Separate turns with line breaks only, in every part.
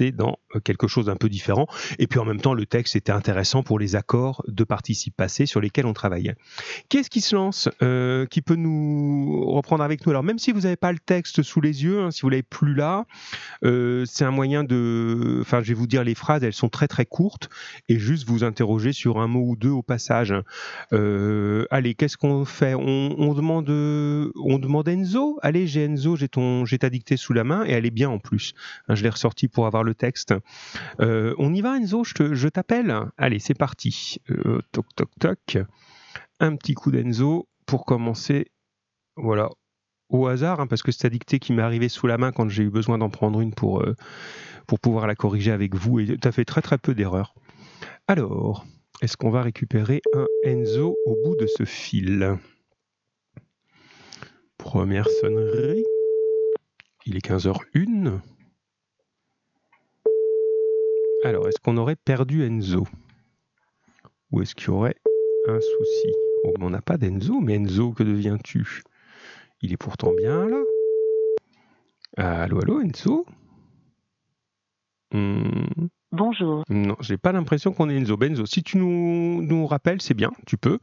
dans euh, quelque chose d'un peu différent. Et puis en même temps, le texte était intéressant pour les accords de participe passé sur lesquels on travaillait. Qu'est-ce qui se lance, euh, qui peut nous reprendre avec nous? Alors même si vous n'avez pas le texte sous les yeux, hein, si vous l'avez plus là, euh, c'est un moyen de... Enfin, je vais vous dire les phrases, elles sont très très courtes, et juste vous interroger sur un mot ou deux au passage. allez, qu'est-ce qu'on fait? On, demande, on demande Enzo. Allez, j'ai Enzo, j'ai ta dictée sous la main, et elle est bien en plus. Hein, je l'ai ressortie pour avoir le texte. Euh, on y va, Enzo Je t'appelle Allez, c'est parti. Euh, toc, toc, toc. Un petit coup d'Enzo pour commencer. Voilà. Au hasard, hein, parce que c'est la dictée qui m'est arrivée sous la main quand j'ai eu besoin d'en prendre une pour, euh, pour pouvoir la corriger avec vous. Et tu fait très très peu d'erreurs. Alors, est-ce qu'on va récupérer un Enzo au bout de ce fil? Première sonnerie. Il est 15h01. Alors, est-ce qu'on aurait perdu Enzo? Ou est-ce qu'il y aurait un souci? On n'a pas d'Enzo, mais Enzo, que deviens-tu? Il est pourtant bien là. Allô, allô, Enzo?
Hmm. Bonjour.
Non, j'ai pas l'impression qu'on est Enzo. Benzo, si tu nous, nous rappelles, c'est bien, tu peux.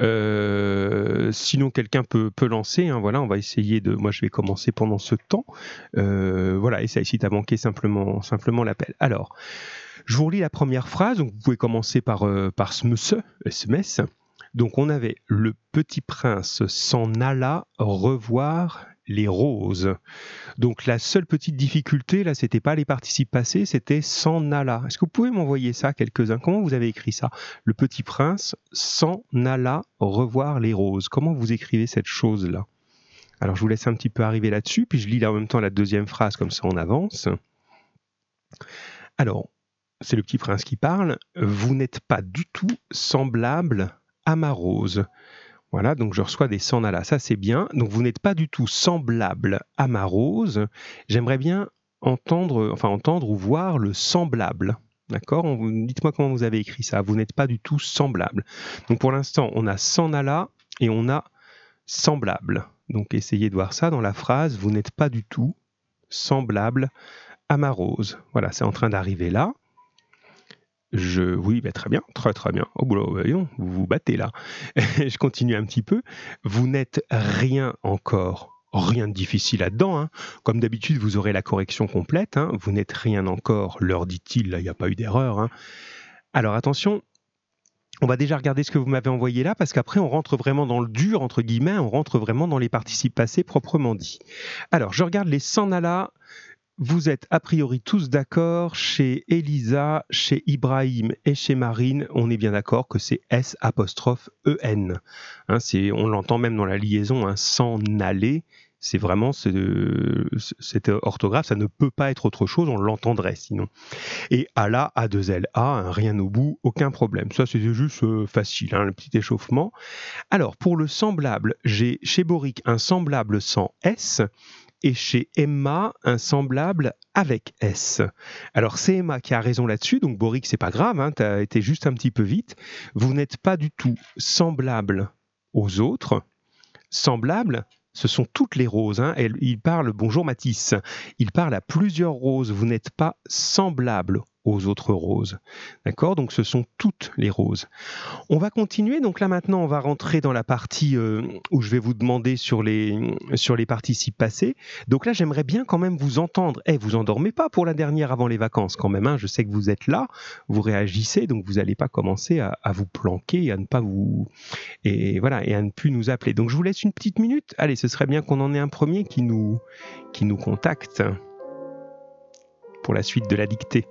Euh, sinon, quelqu'un peut, peut lancer. Hein, voilà, on va essayer de. Moi, je vais commencer pendant ce temps. Euh, voilà, et ça, si t'as manqué simplement, simplement l'appel. Alors, je vous relis la première phrase. Donc, vous pouvez commencer par, euh, par SMS. Donc, on avait le petit prince s'en alla revoir les roses. Donc la seule petite difficulté, là, c'était pas les participes passés, c'était s'en alla. Est-ce que vous pouvez m'envoyer ça, quelques-uns? Comment vous avez écrit ça? Le petit prince s'en alla revoir les roses. Comment vous écrivez cette chose-là? Alors je vous laisse un petit peu arriver là-dessus, puis je lis là en même temps la deuxième phrase, comme ça on avance. Alors, c'est le petit prince qui parle. Vous n'êtes pas du tout semblable à ma rose. Voilà, donc je reçois des là. ça c'est bien. Donc vous n'êtes pas du tout semblable à ma rose. J'aimerais bien entendre, enfin entendre ou voir le semblable. D'accord? Dites-moi comment vous avez écrit ça. Vous n'êtes pas du tout semblable. Donc pour l'instant, on a là et on a semblable. Donc essayez de voir ça dans la phrase. Vous n'êtes pas du tout semblable à ma rose. Voilà, c'est en train d'arriver là. Je, oui, bah, très bien, très très bien. Oh, voyons, vous vous battez là. je continue un petit peu. Vous n'êtes rien encore. Rien de difficile là-dedans. Hein. Comme d'habitude, vous aurez la correction complète. Hein. Vous n'êtes rien encore, leur dit-il. Là, il n'y a pas eu d'erreur. Hein. Alors attention, on va déjà regarder ce que vous m'avez envoyé là, parce qu'après, on rentre vraiment dans le dur, entre guillemets, on rentre vraiment dans les participes passés proprement dit. Alors, je regarde les sanala vous êtes a priori tous d'accord chez Elisa, chez Ibrahim et chez Marine. On est bien d'accord que c'est S apostrophe EN. Hein, on l'entend même dans la liaison, hein, sans aller. C'est vraiment cette orthographe, ça ne peut pas être autre chose, on l'entendrait sinon. Et Allah, A2L, A, hein, rien au bout, aucun problème. Ça, c'était juste euh, facile, hein, le petit échauffement. Alors, pour le semblable, j'ai chez Boric un semblable sans S et chez Emma un semblable avec S. Alors c'est Emma qui a raison là-dessus, donc Boric c'est pas grave, hein, tu été juste un petit peu vite. Vous n'êtes pas du tout semblable aux autres. Semblable, ce sont toutes les roses. Hein. il parle, bonjour Matisse, il parle à plusieurs roses. Vous n'êtes pas semblable aux autres roses. D'accord? Donc ce sont toutes les roses. On va continuer. Donc là maintenant, on va rentrer dans la partie euh, où je vais vous demander sur les, sur les participes passés. Donc là, j'aimerais bien quand même vous entendre. Eh, vous endormez pas pour la dernière avant les vacances quand même. Hein. Je sais que vous êtes là, vous réagissez, donc vous n'allez pas commencer à, à, vous planquer, à ne pas vous... Et voilà, et à ne plus nous appeler. Donc je vous laisse une petite minute. Allez, ce serait bien qu'on en ait un premier qui nous, qui nous contacte pour la suite de la dictée.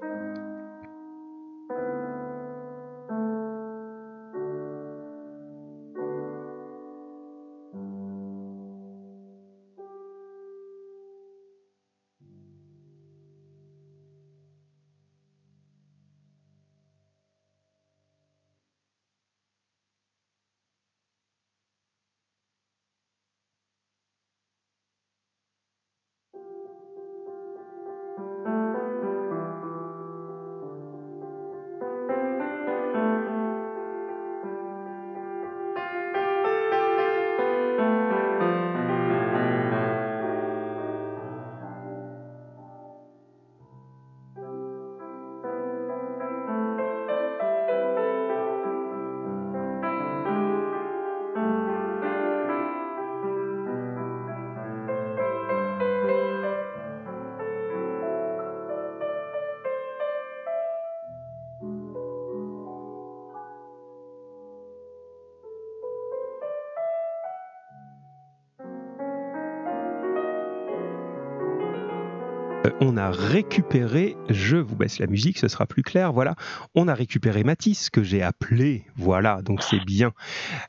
On a récupéré, je vous baisse la musique, ce sera plus clair, voilà, on a récupéré Mathis que j'ai appelé, voilà, donc c'est bien.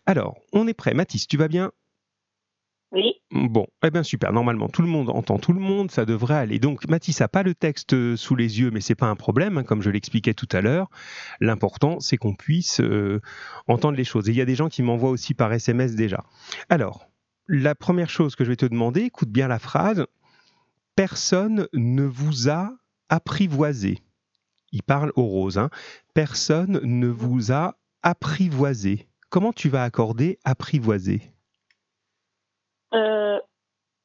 Alors, on est prêt, Mathis, tu vas bien?
Oui.
Bon, eh bien super, normalement tout le monde entend tout le monde, ça devrait aller. Donc Mathis n'a pas le texte euh, sous les yeux, mais c'est pas un problème, hein, comme je l'expliquais tout à l'heure. L'important, c'est qu'on puisse euh, entendre les choses. Et il y a des gens qui m'envoient aussi par SMS déjà. Alors, la première chose que je vais te demander, écoute bien la phrase, personne ne vous a apprivoisé. Il parle aux roses. Hein. Personne ne vous a apprivoisé. Comment tu vas accorder apprivoiser
Euh,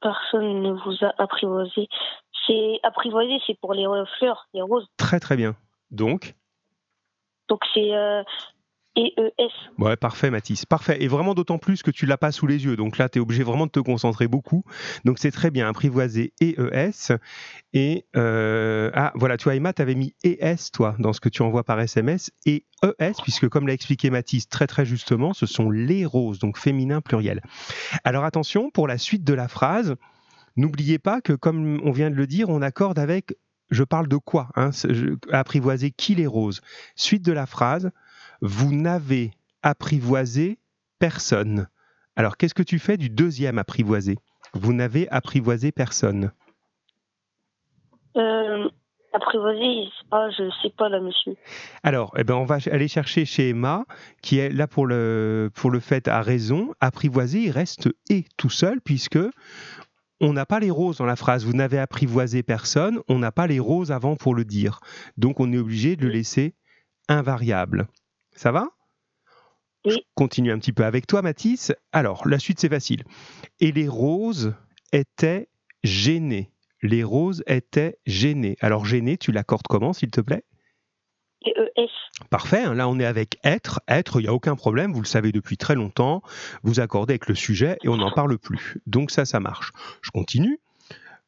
personne ne vous a apprivoisé. C'est apprivoisé, c'est pour les euh, fleurs, les roses.
Très très bien. Donc?
Donc c'est euh, EES.
Ouais, parfait Mathis, parfait. Et vraiment d'autant plus que tu l'as pas sous les yeux. Donc là, tu es obligé vraiment de te concentrer beaucoup. Donc c'est très bien, apprivoiser EES. Et euh, ah voilà, tu vois Emma, tu avais mis ES toi dans ce que tu envoies par SMS et ES puisque comme l'a expliqué Mathis très très justement, ce sont les roses, donc féminin pluriel. Alors attention pour la suite de la phrase. N'oubliez pas que comme on vient de le dire, on accorde avec je parle de quoi hein, Apprivoiser qui les roses Suite de la phrase, vous n'avez apprivoisé personne. Alors, qu'est-ce que tu fais du deuxième apprivoisé? Vous n'avez apprivoisé personne.
Euh, apprivoisé, ah, je sais pas là, monsieur.
Alors, eh ben, on va aller chercher chez Emma, qui est là pour le, pour le fait à raison. Apprivoiser, il reste et tout seul, puisque on n'a pas les roses dans la phrase. Vous n'avez apprivoisé personne, on n'a pas les roses avant pour le dire. Donc, on est obligé de le laisser invariable. Ça va?
Oui.
Je continue un petit peu avec toi, Mathis. Alors, la suite, c'est facile. Et les roses étaient gênées. Les roses étaient gênées. Alors, gênées, tu l'accordes comment, s'il te plaît?
EES.
Parfait, hein, là on est avec être. Être, il n'y a aucun problème, vous le savez depuis très longtemps. Vous accordez avec le sujet et on n'en parle plus. Donc ça, ça marche. Je continue.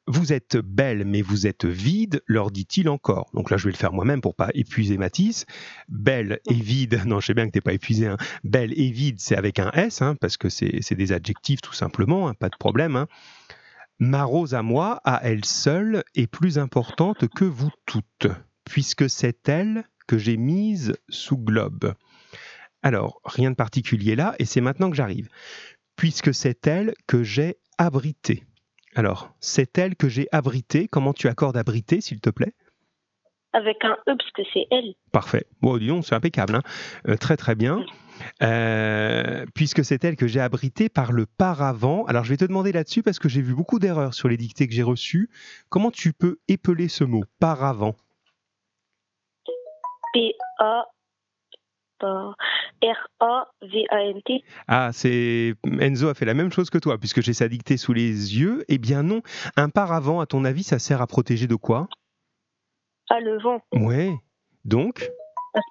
Vous êtes belle, mais vous êtes vide, leur dit-il encore. Donc là, je vais le faire moi-même pour pas épuiser Matisse. Belle et vide, non, je sais bien que t'es pas épuisé. Hein. Belle et vide, c'est avec un S, hein, parce que c'est des adjectifs tout simplement, hein, pas de problème. Ma rose à moi, à elle seule, est plus importante que vous toutes, puisque c'est elle que j'ai mise sous globe. Alors, rien de particulier là, et c'est maintenant que j'arrive. Puisque c'est elle que j'ai abritée. Alors, c'est elle que j'ai abritée. Comment tu accordes abriter, s'il te plaît?
Avec un E, parce que c'est elle.
Parfait. Bon, dis donc, c'est impeccable. hein. Euh, très, très bien. Euh, puisque c'est elle que j'ai abritée par le paravent. Alors, je vais te demander là-dessus, parce que j'ai vu beaucoup d'erreurs sur les dictées que j'ai reçues. Comment tu peux épeler ce mot, paravent?
P-A. pas- R-A-V-A-N-T.
Ah, c'est Enzo a fait la même chose que toi, puisque j'ai sa dictée sous les yeux. Eh bien non, un paravent, à ton avis, ça sert à protéger de quoi?
Ah, le vent.
Ouais. Donc,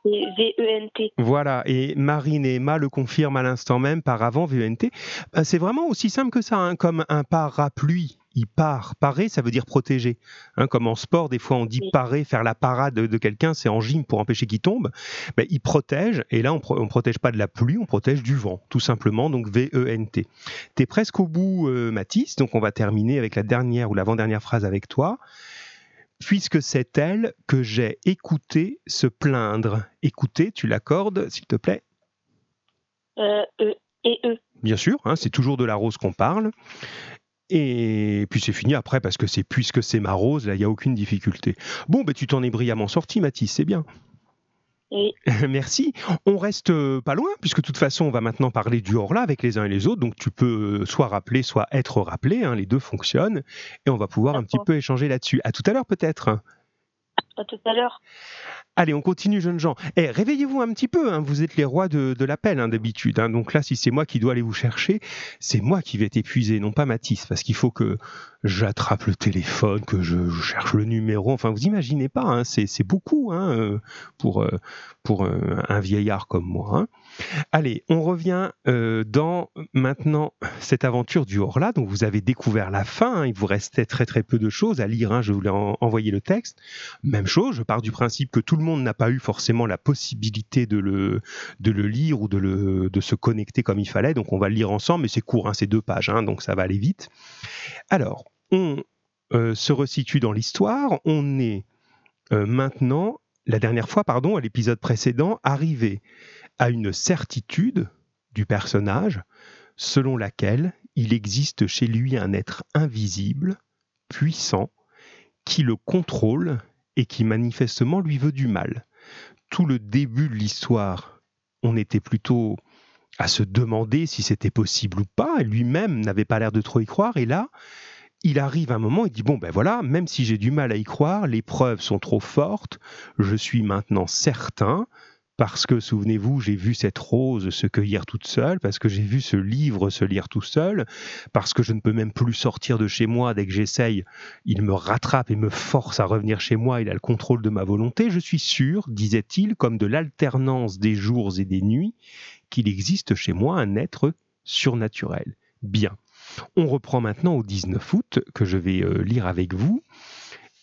V-E-N-T.
voilà. Et Marine et Emma le confirment à l'instant même, paravent, VENT. Euh, C'est vraiment aussi simple que ça, hein, comme un parapluie. Il part. Parer, ça veut dire protéger. Hein, comme en sport, des fois on dit parer, faire la parade de quelqu'un, c'est en gym pour empêcher qu'il tombe. Ben, il protège, et là on ne protège pas de la pluie, on protège du vent, tout simplement, donc V-E-N-T. Tu es presque au bout, euh, Mathis, donc on va terminer avec la dernière ou l'avant-dernière phrase avec toi. Puisque c'est elle que j'ai écouté se plaindre. Écouter, tu l'accordes, s'il te plaît?
Euh, E. Et E.
Bien sûr, hein, c'est toujours de la rose qu'on parle. Et puis c'est fini après parce que c'est puisque c'est ma rose, là il n'y a aucune difficulté. Bon, ben tu t'en es brillamment sorti, Mathis, c'est bien.
Oui.
Merci. On reste euh, pas loin, puisque de toute façon, on va maintenant parler du hors-là avec les uns et les autres. Donc, tu peux euh, soit rappeler, soit être rappelé. hein, les deux fonctionnent. Et on va pouvoir un petit peu échanger là-dessus. À tout à l'heure, peut-être.
À tout à l'heure.
Allez, on continue, jeunes gens. Eh, réveillez-vous un petit peu. hein, Vous êtes les rois de, l'appel, hein, d'habitude. hein. Donc là, si c'est moi qui dois aller vous chercher, c'est moi qui vais être épuisé, non pas Mathis, parce qu'il faut que j'attrape le téléphone, que je, cherche le numéro. Enfin, vous imaginez pas, c'est beaucoup euh, pour, euh, euh, un vieillard comme moi. Allez, on revient euh, dans maintenant cette aventure du Horla. Donc vous avez découvert la fin. hein. Il vous restait très très peu de choses à lire. hein. Je voulais en- envoyer le texte. Même chose. Je pars du principe que tout le monde n'a pas eu forcément la possibilité de le de le lire ou de le de se connecter comme il fallait. Donc on va le lire ensemble. Mais c'est court. hein, c'est deux pages. hein, donc ça va aller vite. Alors on euh, se resitue dans l'histoire. On est euh, maintenant, la dernière fois, pardon, à l'épisode précédent, arrivé à une certitude du personnage selon laquelle il existe chez lui un être invisible, puissant, qui le contrôle et qui manifestement lui veut du mal. Tout le début de l'histoire, on était plutôt à se demander si c'était possible ou pas, lui-même n'avait pas l'air de trop y croire, et là, il arrive un moment, il dit, bon ben voilà, même si j'ai du mal à y croire, les preuves sont trop fortes, je suis maintenant certain, parce que, souvenez-vous, j'ai vu cette rose se cueillir toute seule, parce que j'ai vu ce livre se lire tout seul, parce que je ne peux même plus sortir de chez moi dès que j'essaye, il me rattrape et me force à revenir chez moi, il a le contrôle de ma volonté, je suis sûr, disait-il, comme de l'alternance des jours et des nuits, qu'il existe chez moi un être surnaturel. Bien. On reprend maintenant au 19 août, que je vais euh, lire avec vous.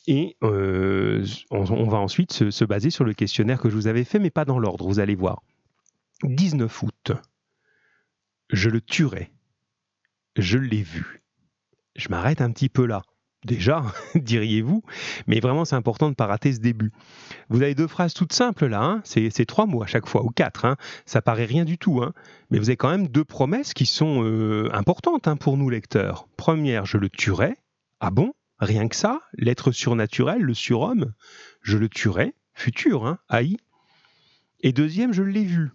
Et euh, on, va ensuite se, baser sur le questionnaire que je vous avais fait, mais pas dans l'ordre, vous allez voir. 19 août. Je le tuerai. Je l'ai vu. Je m'arrête un petit peu là. Déjà, diriez-vous, mais vraiment c'est important de ne pas rater ce début. Vous avez deux phrases toutes simples là, hein. c'est trois mots à chaque fois, ou quatre, hein. ça paraît rien du tout, hein. mais vous avez quand même deux promesses qui sont euh, importantes pour nous lecteurs. Première, je le tuerai. Ah bon? Rien que ça, l'être surnaturel, le surhomme, je le tuerai, futur, hein, haï. Et deuxième, je l'ai vu.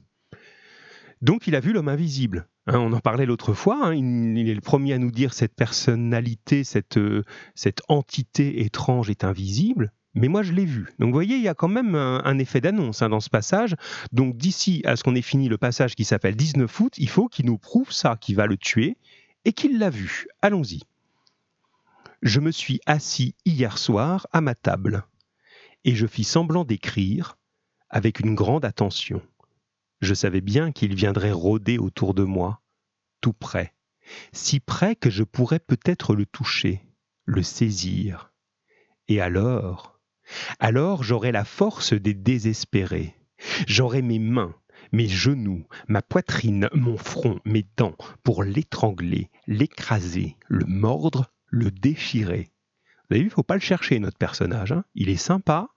Donc il a vu l'homme invisible. Hein, on en parlait l'autre fois, hein, il, est le premier à nous dire cette personnalité, cette, euh, cette entité étrange est invisible, mais moi je l'ai vu. Donc vous voyez, il y a quand même un, effet d'annonce dans ce passage. Donc d'ici à ce qu'on ait fini le passage qui s'appelle 19 août, il faut qu'il nous prouve ça, qu'il va le tuer et qu'il l'a vu. Allons-y. Je me suis assis hier soir à ma table, et je fis semblant d'écrire avec une grande attention. Je savais bien qu'il viendrait rôder autour de moi, tout près, si près que je pourrais peut-être le toucher, le saisir. Et alors, alors j'aurais la force des désespérés. J'aurais mes mains, mes genoux, ma poitrine, mon front, mes dents, pour l'étrangler, l'écraser, le mordre, le déchirer. Vous avez vu, il faut pas le chercher, notre personnage. Hein. il est sympa,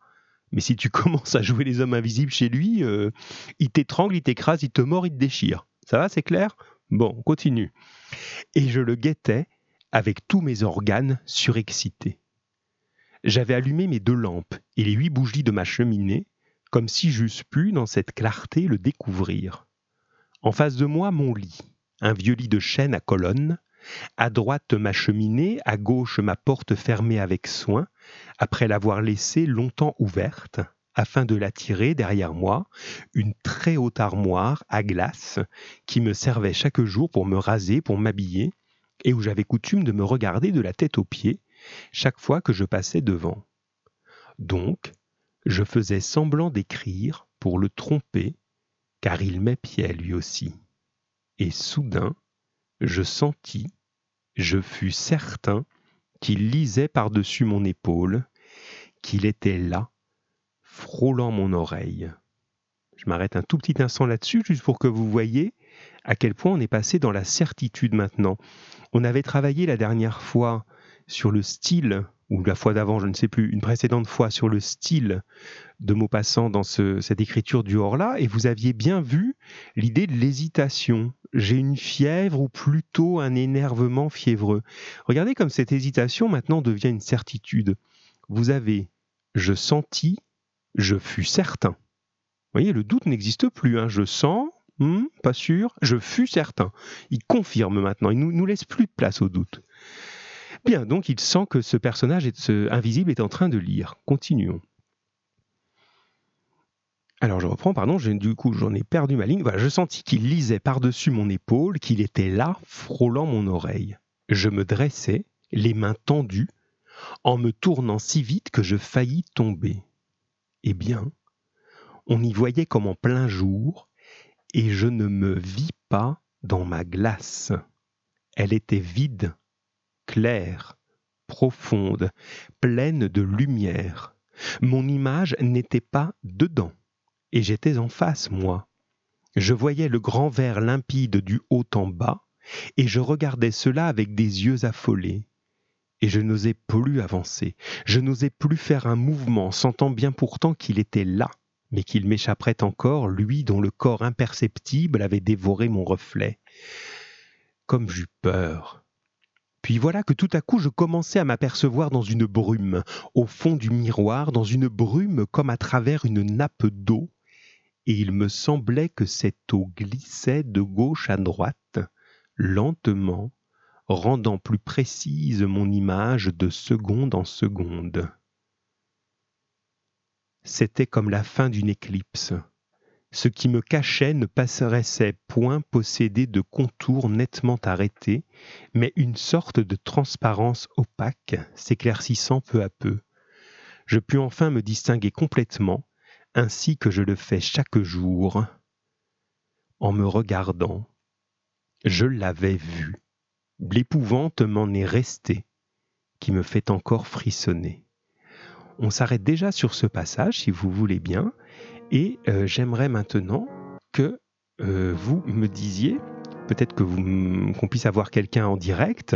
mais si tu commences à jouer les hommes invisibles chez lui, euh, il t'étrangle, il t'écrase, il te mord, il te déchire. Ça va, c'est clair? Bon, on continue. Et je le guettais avec tous mes organes surexcités. J'avais allumé mes deux lampes et les huit bougies de ma cheminée, comme si j'eusse pu, dans cette clarté, le découvrir. En face de moi, mon lit, un vieux lit de chêne à colonnes, à droite ma cheminée, à gauche ma porte fermée avec soin, après l'avoir laissée longtemps ouverte, afin de la tirer derrière moi, une très haute armoire à glace qui me servait chaque jour pour me raser, pour m'habiller, et où j'avais coutume de me regarder de la tête aux pieds chaque fois que je passais devant. Donc, je faisais semblant d'écrire pour le tromper, car il m'épiait lui aussi. Et soudain, je sentis, je fus certain qu'il lisait par-dessus mon épaule, qu'il était là, frôlant mon oreille. Je m'arrête un tout petit instant là-dessus, juste pour que vous voyez à quel point on est passé dans la certitude maintenant. On avait travaillé la dernière fois sur le style, ou la fois d'avant, je ne sais plus, une précédente fois sur le style de Maupassant dans cette écriture du Horla, et vous aviez bien vu l'idée de l'hésitation. J'ai une fièvre ou plutôt un énervement fiévreux. Regardez comme cette hésitation maintenant devient une certitude. Vous avez je sentis, je fus certain. Vous voyez, le doute n'existe plus. Hein. Je sens, hmm, pas sûr, je fus certain. Il confirme maintenant, il ne nous laisse plus de place au doute. Bien, donc il sent que ce personnage invisible est en train de lire. Continuons. Alors je reprends, pardon, du coup j'en ai perdu ma ligne. Voilà, je sentis qu'il lisait par-dessus mon épaule, qu'il était là, frôlant mon oreille. Je me dressai, les mains tendues, en me tournant si vite que je faillis tomber. Eh bien, on y voyait comme en plein jour, et je ne me vis pas dans ma glace. Elle était vide, claire, profonde, pleine de lumière. Mon image n'était pas dedans et j'étais en face, moi. Je voyais le grand verre limpide du haut en bas, et je regardais cela avec des yeux affolés. et je n'osais plus avancer. Je n'osais plus faire un mouvement, sentant bien pourtant qu'il était là, mais qu'il m'échapperait encore, lui dont le corps imperceptible avait dévoré mon reflet. Comme j'eus peur. Puis voilà que tout à coup je commençais à m'apercevoir dans une brume, au fond du miroir, dans une brume comme à travers une nappe d'eau, et il me semblait que cette eau glissait de gauche à droite, lentement, rendant plus précise mon image de seconde en seconde. C'était comme la fin d'une éclipse. Ce qui me cachait ne paraissait point posséder de contours nettement arrêtés, mais une sorte de transparence opaque s'éclaircissant peu à peu. Je pus enfin me distinguer complètement, ainsi que je le fais chaque jour, en me regardant. Je l'avais vu. L'épouvante m'en est restée, qui me fait encore frissonner. On s'arrête déjà sur ce passage, si vous voulez bien, et euh, j'aimerais maintenant que euh, vous me disiez, peut-être que qu'on puisse avoir quelqu'un en direct,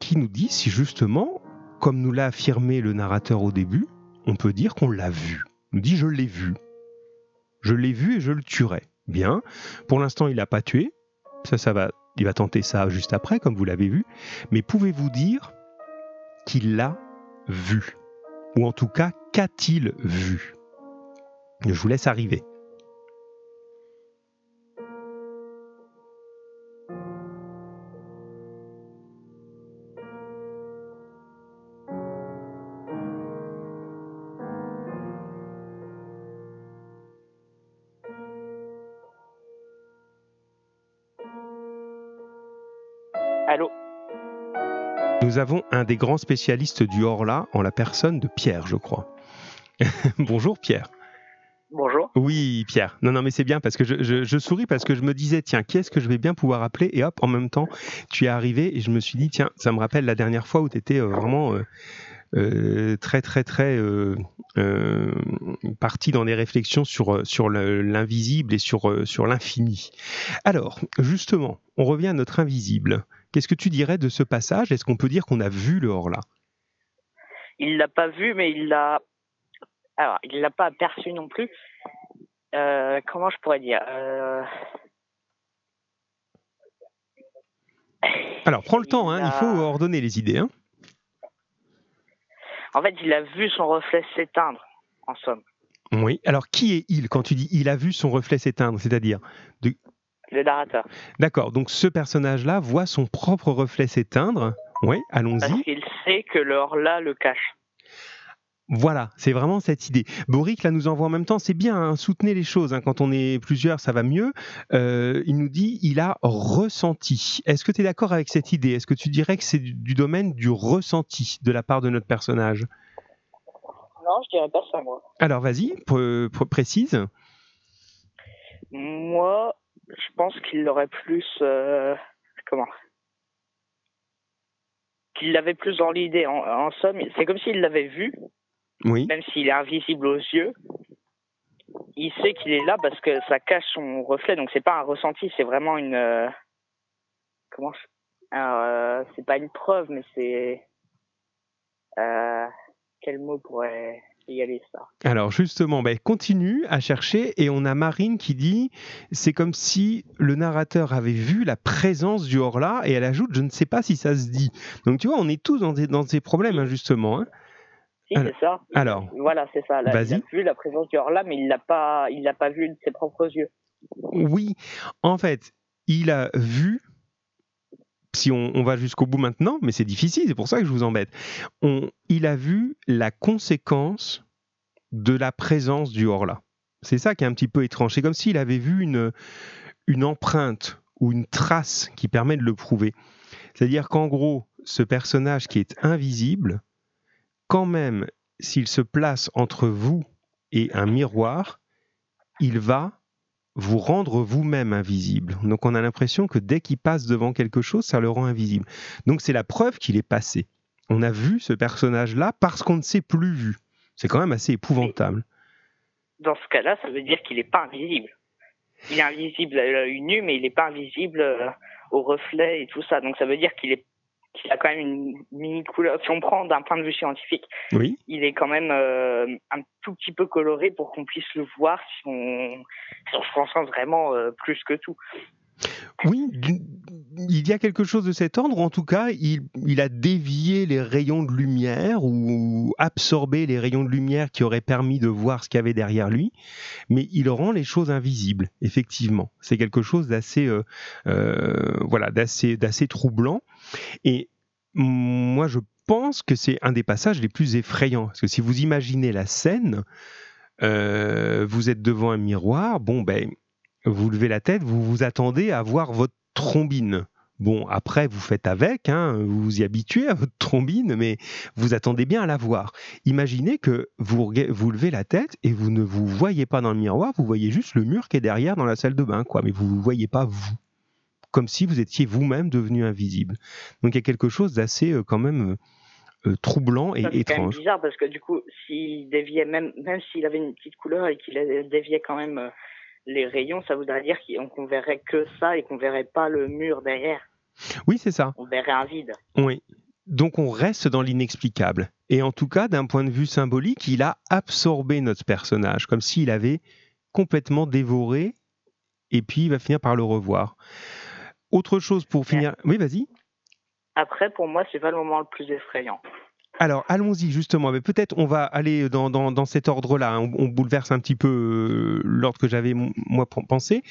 qui nous dit si justement, comme nous l'a affirmé le narrateur au début, on peut dire qu'on l'a vu. Nous dit je l'ai vu. Je l'ai vu et je le tuerai. Bien. Pour l'instant, il n'a pas tué. Ça, ça va il va tenter ça juste après, comme vous l'avez vu. Mais pouvez-vous dire qu'il l'a vu? Ou en tout cas, qu'a-t-il vu? Je vous laisse arriver. nous avons un des grands spécialistes du Horla en la personne de Pierre, je crois. Bonjour Pierre. Oui, Pierre. Non, non, mais c'est bien parce que je, souris parce que je me disais, tiens, qui est-ce que je vais bien pouvoir appeler? Et hop, en même temps, tu es arrivé et je me suis dit, tiens, ça me rappelle la dernière fois où tu étais euh, vraiment euh, euh, très, très, très parti dans des réflexions sur, l'invisible et sur, l'infini. Alors, justement, on revient à notre invisible. Qu'est-ce que tu dirais de ce passage? Est-ce qu'on peut dire qu'on a vu le Horla
Il l'a pas vu, mais il l'a. Alors, il l'a pas aperçu non plus. Euh, comment je pourrais dire euh,
Alors, prends le temps, hein, il faut ordonner les idées. Hein.
En fait, il a vu son reflet s'éteindre, en somme.
Oui, alors qui est il quand tu dis il a vu son reflet s'éteindre C'est-à-dire de
le narrateur.
D'accord, donc ce personnage-là voit son propre reflet s'éteindre. Oui, allons-y. Parce
qu'il sait que l'or-là le cache.
Voilà, c'est vraiment cette idée. Boric là nous envoie en même temps, c'est bien, hein, soutenez les choses. Hein, quand on est plusieurs, ça va mieux. Euh, il nous dit, il a ressenti. Est-ce que tu es d'accord avec cette idée? Est-ce que tu dirais que c'est du, domaine du ressenti de la part de notre personnage?
Non, je dirais pas ça moi.
Alors vas-y, précise.
Moi, je pense qu'il l'aurait plus euh, comment? Qu'il l'avait plus dans l'idée en, somme c'est comme s'il l'avait vu
oui
même s'il est invisible aux yeux il sait qu'il est là parce que ça cache son reflet donc c'est pas un ressenti c'est vraiment une euh, comment euh, c'est pas une preuve mais c'est euh, quel mot pourrait
alors justement, ben, continue à chercher et on a Marine qui dit c'est comme si le narrateur avait vu la présence du Horla et elle ajoute je ne sais pas si ça se dit. Donc tu vois, on est tous dans, dans ces problèmes hein, justement. Hein.
Si, c'est ça.
Alors,
voilà, c'est ça. il a vu la présence du Horla, mais il l'a pas, il l'a pas vu de ses propres yeux.
Oui, en fait, il a vu si on, va jusqu'au bout maintenant, mais c'est difficile, c'est pour ça que je vous embête. il a vu la conséquence de la présence du Horla. C'est ça qui est un petit peu étrange. C'est comme s'il avait vu une, une empreinte ou une trace qui permet de le prouver. C'est-à-dire qu'en gros, ce personnage qui est invisible, quand même, s'il se place entre vous et un miroir, il va vous rendre vous-même invisible. Donc on a l'impression que dès qu'il passe devant quelque chose, ça le rend invisible. Donc c'est la preuve qu'il est passé. On a vu ce personnage-là parce qu'on ne s'est plus vu. C'est quand même assez épouvantable.
Dans ce cas-là, ça veut dire qu'il n'est pas invisible. Il est invisible à l'œil nu, mais il n'est pas invisible euh, au reflet et tout ça. Donc ça veut dire qu'il est qu'il a quand même une mini couleur. Si on prend d'un point de vue scientifique,
Oui.
il est quand même euh, un tout petit peu coloré pour qu'on puisse le voir si on, si on se concentre vraiment euh, plus que tout.
Oui, il y a quelque chose de cet ordre, en tout cas, il, a dévié les rayons de lumière ou absorbé les rayons de lumière qui auraient permis de voir ce qu'il y avait derrière lui, mais il rend les choses invisibles, effectivement. C'est quelque chose d'assez euh, euh, voilà, d'assez troublant. Et moi, je pense que c'est un des passages les plus effrayants, parce que si vous imaginez la scène, euh, vous êtes devant un miroir, bon ben vous levez la tête, vous vous attendez à voir votre trombine. Bon, après, vous faites avec, hein, vous vous y habituez à votre trombine, mais vous attendez bien à la voir. Imaginez que vous, vous levez la tête et vous ne vous voyez pas dans le miroir, vous voyez juste le mur qui est derrière dans la salle de bain, quoi, mais vous ne voyez pas vous. Comme si vous étiez vous-même devenu invisible. Donc il y a quelque chose d'assez euh, quand même euh, euh, troublant et
Ça, c'est quand même
étrange.
bizarre parce que du coup, s'il déviait même, même s'il avait une petite couleur et qu'il déviait quand même euh, les rayons, ça voudrait dire qu'on verrait que ça et qu'on verrait pas le mur derrière.
Oui, c'est ça.
On verrait un vide.
Oui. Donc on reste dans l'inexplicable. Et en tout cas, d'un point de vue symbolique, il a absorbé notre personnage, comme s'il avait complètement dévoré, et puis il va finir par le revoir. Autre chose pour finir. Oui, vas-y.
Après, pour moi, c'est pas le moment le plus effrayant.
Alors, allons-y justement. Mais peut-être on va aller dans, dans, dans cet ordre-là. On, on bouleverse un petit peu euh, l'ordre que j'avais moi pensé.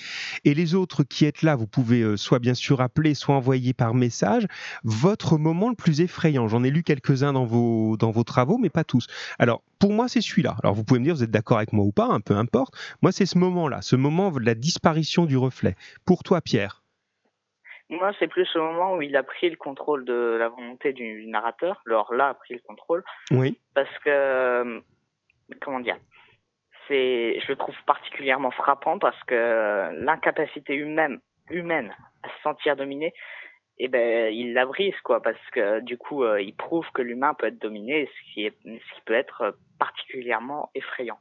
Et les autres qui êtes là, vous pouvez euh, soit bien sûr appeler, soit envoyer par message votre moment le plus effrayant. J'en ai lu quelques-uns dans vos, dans vos travaux, mais pas tous. Alors, pour moi, c'est celui-là. Alors, vous pouvez me dire, vous êtes d'accord avec moi ou pas, un peu importe. Moi, c'est ce moment-là, ce moment de la disparition du reflet. Pour toi, Pierre
Moi, c'est plus le moment où il a pris le contrôle de la volonté du narrateur. Alors là, a pris le contrôle
Oui.
parce que euh, comment dire c'est je le trouve particulièrement frappant parce que l'incapacité humaine humaine à se sentir dominé eh ben il la brise quoi parce que du coup euh, il prouve que l'humain peut être dominé ce qui est ce qui peut être particulièrement effrayant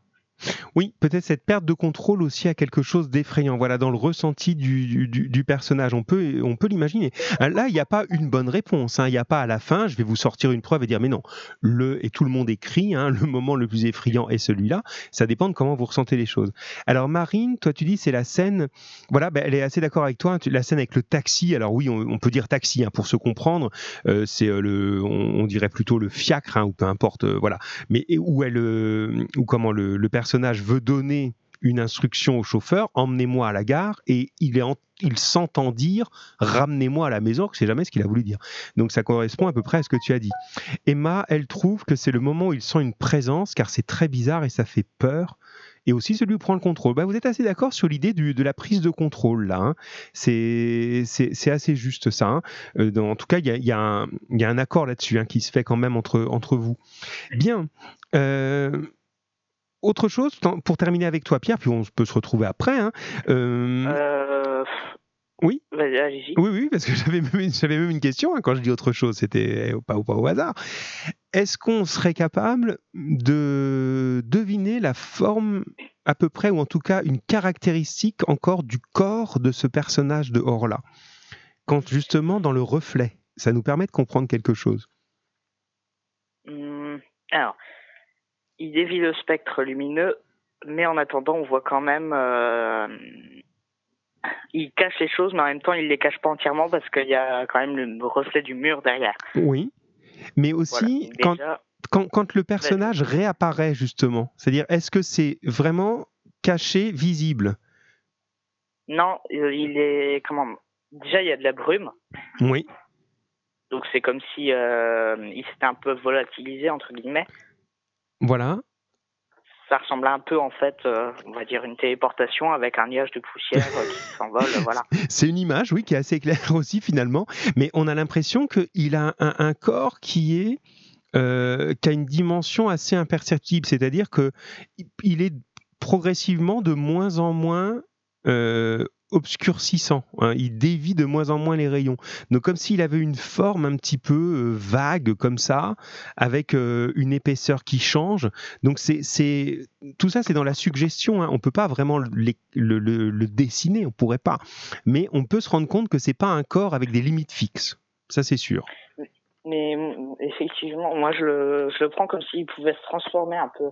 Oui, peut-être cette perte de contrôle aussi a quelque chose d'effrayant. Voilà, dans le ressenti du, du, personnage, on peut, on peut l'imaginer. Euh, Là, il n'y a pas une bonne réponse. hein. Il n'y a pas à la fin, je vais vous sortir une preuve et dire, mais non, le et tout le monde écrit, hein, le moment le plus effrayant est celui-là. Ça dépend de comment vous ressentez les choses. Alors, Marine, toi, tu dis, c'est la scène. Voilà, ben, elle est assez d'accord avec toi. hein, La scène avec le taxi. Alors oui, on, peut dire taxi pour se comprendre. Euh, c'est euh, le, on, dirait plutôt le fiacre ou peu importe. voilà mais où elle, ou comment le, le personnage veut donner une instruction au chauffeur, emmenez-moi à la gare, et il, est il s'entend dire, ramenez-moi à la maison, que c'est jamais ce qu'il a voulu dire. Donc ça correspond à peu près à ce que tu as dit. Emma, elle trouve que c'est le moment où il sent une présence, car c'est très bizarre et ça fait peur. Et aussi celui où prend le contrôle. Bah, vous êtes assez d'accord sur l'idée du- de la prise de contrôle là. hein. C'est c'est- c'est assez juste ça. hein. Euh, dans- en tout cas, il y a, y a un accord là-dessus hein, qui se fait quand même entre, entre vous. Bien. Euh, autre chose, pour terminer avec toi, Pierre, puis on peut se retrouver après. hein. Euh,
euh,
Oui. oui, oui, parce que j'avais même, une- j'avais même une question hein, quand je dis autre chose, c'était pas, pas au hasard. Est-ce qu'on serait capable de deviner la forme à peu près, ou en tout cas une caractéristique encore du corps de ce personnage de Orla? Quand justement dans le reflet, ça nous permet de comprendre quelque chose.
Hum, alors il dévie le spectre lumineux mais en attendant on voit quand même euh, il cache les choses mais en même temps il les cache pas entièrement parce qu'il y a quand même le reflet du mur derrière
Oui. Mais aussi,
Déjà,
quand, quand le personnage réapparaît justement, c'est-à-dire est-ce que c'est vraiment caché, visible?
Non, euh, il est comment Déjà, il y a de la brume,
Oui.
donc c'est comme si euh, il s'était un peu volatilisé entre guillemets.
Voilà.
Ça ressemble un peu en fait, euh, on va dire une téléportation avec un nuage de poussière euh, qui s'envole, voilà.
C'est une image, oui, qui est assez claire aussi finalement, mais on a l'impression qu'il a un, un corps qui est euh, qui a une dimension assez imperceptible, c'est-à-dire que il est progressivement de moins en moins euh, obscurcissant. hein. Il dévie de moins en moins les rayons. Donc comme s'il avait une forme un petit peu euh, vague comme ça, avec euh, une épaisseur qui change. Donc c'est tout ça, c'est dans la suggestion. Hein. On peut pas vraiment le, dessiner, on pourrait pas. Mais on peut se rendre compte que c'est pas un corps avec des limites fixes. ça c'est sûr.
Mais effectivement, moi je le, je prends comme s'il pouvait se transformer un peu.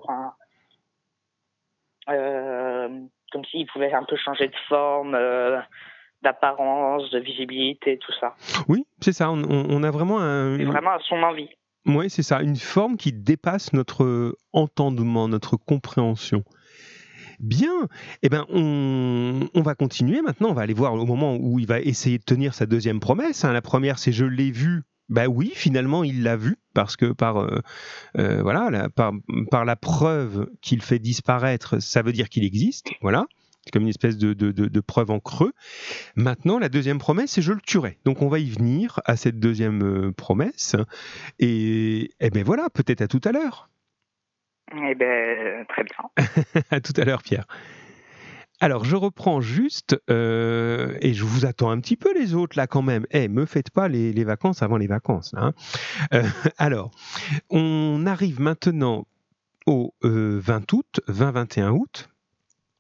Euh, comme s'il pouvait un peu changer de forme, euh, d'apparence, de visibilité, tout ça.
Oui, c'est ça. On, on, a vraiment un.
Vraiment à son envie.
Oui, c'est ça. Une forme qui dépasse notre entendement, notre compréhension. Bien, eh ben on, on, va continuer maintenant. On va aller voir au moment où il va essayer de tenir sa deuxième promesse. Hein. La première, c'est je l'ai vu ben oui, finalement, il l'a vu parce que par euh, euh, voilà, la, par, par, la preuve qu'il fait disparaître, ça veut dire qu'il existe. Voilà, c'est comme une espèce de, de, de, preuve en creux. Maintenant, la deuxième promesse, c'est je le tuerai. Donc, on va y venir à cette deuxième euh, promesse. Et, eh ben voilà, peut-être à tout à l'heure.
Eh ben, très bien.
à tout à l'heure, Pierre. Alors, je reprends juste, euh, et je vous attends un petit peu les autres là quand même. Eh, me faites pas les, vacances avant les vacances. Hein. Euh, alors, on arrive maintenant au 20 euh, août, 20-21 août.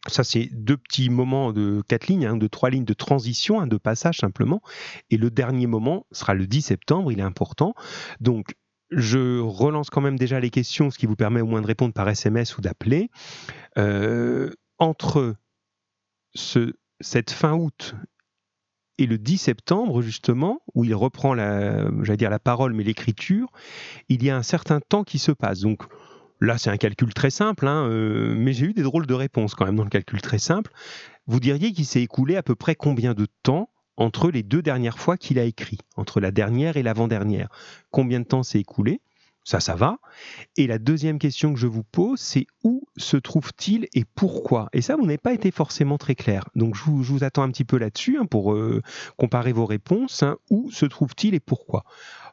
Ça, c'est deux petits moments de quatre lignes, hein, de trois lignes de transition, de passage simplement. Et le dernier moment sera le 10 septembre, il est important. Donc, je relance quand même déjà les questions, ce qui vous permet au moins de répondre par SMS ou d'appeler. entre ce, cette fin août et le 10 septembre, justement, où il reprend la, dire la parole, mais l'écriture, il y a un certain temps qui se passe. Donc là, c'est un calcul très simple, hein, euh, mais j'ai eu des drôles de réponses quand même dans le calcul très simple. Vous diriez qu'il s'est écoulé à peu près combien de temps entre les deux dernières fois qu'il a écrit, entre la dernière et l'avant-dernière? Combien de temps s'est écoulé? Ça, ça va. Et la deuxième question que je vous pose, c'est où se trouve-t-il et pourquoi? Et ça, vous n'avez pas été forcément très clair. Donc, je vous, attends un petit peu là-dessus hein, pour euh, comparer vos réponses. Hein. Où se trouve-t-il et pourquoi?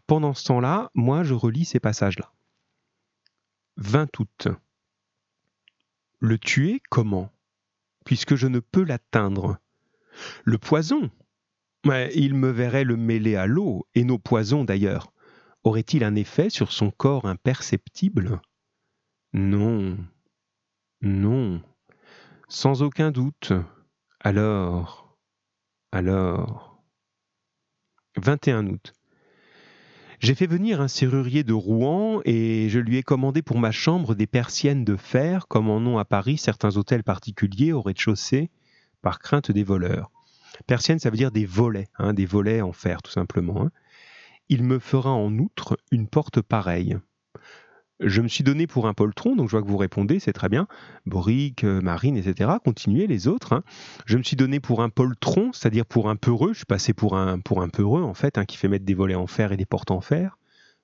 Pendant ce temps-là, moi, je relis ces passages-là. 20 août. Le tuer comment? Puisque je ne peux l'atteindre. Le poison? Il me verrait le mêler à l'eau, et nos poisons d'ailleurs aurait-il un effet sur son corps imperceptible? Non, non, sans aucun doute. Alors, alors? 21 août. J'ai fait venir un serrurier de Rouen et je lui ai commandé pour ma chambre des persiennes de fer, comme en ont à Paris certains hôtels particuliers au rez-de-chaussée, par crainte des voleurs. Persiennes, ça veut dire des volets, hein, des volets en fer tout simplement. Hein il me fera en outre une porte pareille. Je me suis donné pour un poltron, donc je vois que vous répondez, c'est très bien. Boric, euh, Marine, etc. Continuez les autres. Hein. Je me suis donné pour un poltron, c'est-à-dire pour un peureux. Je suis passé pour un, pour un peureux, en fait, hein, qui fait mettre des volets en fer et des portes en fer.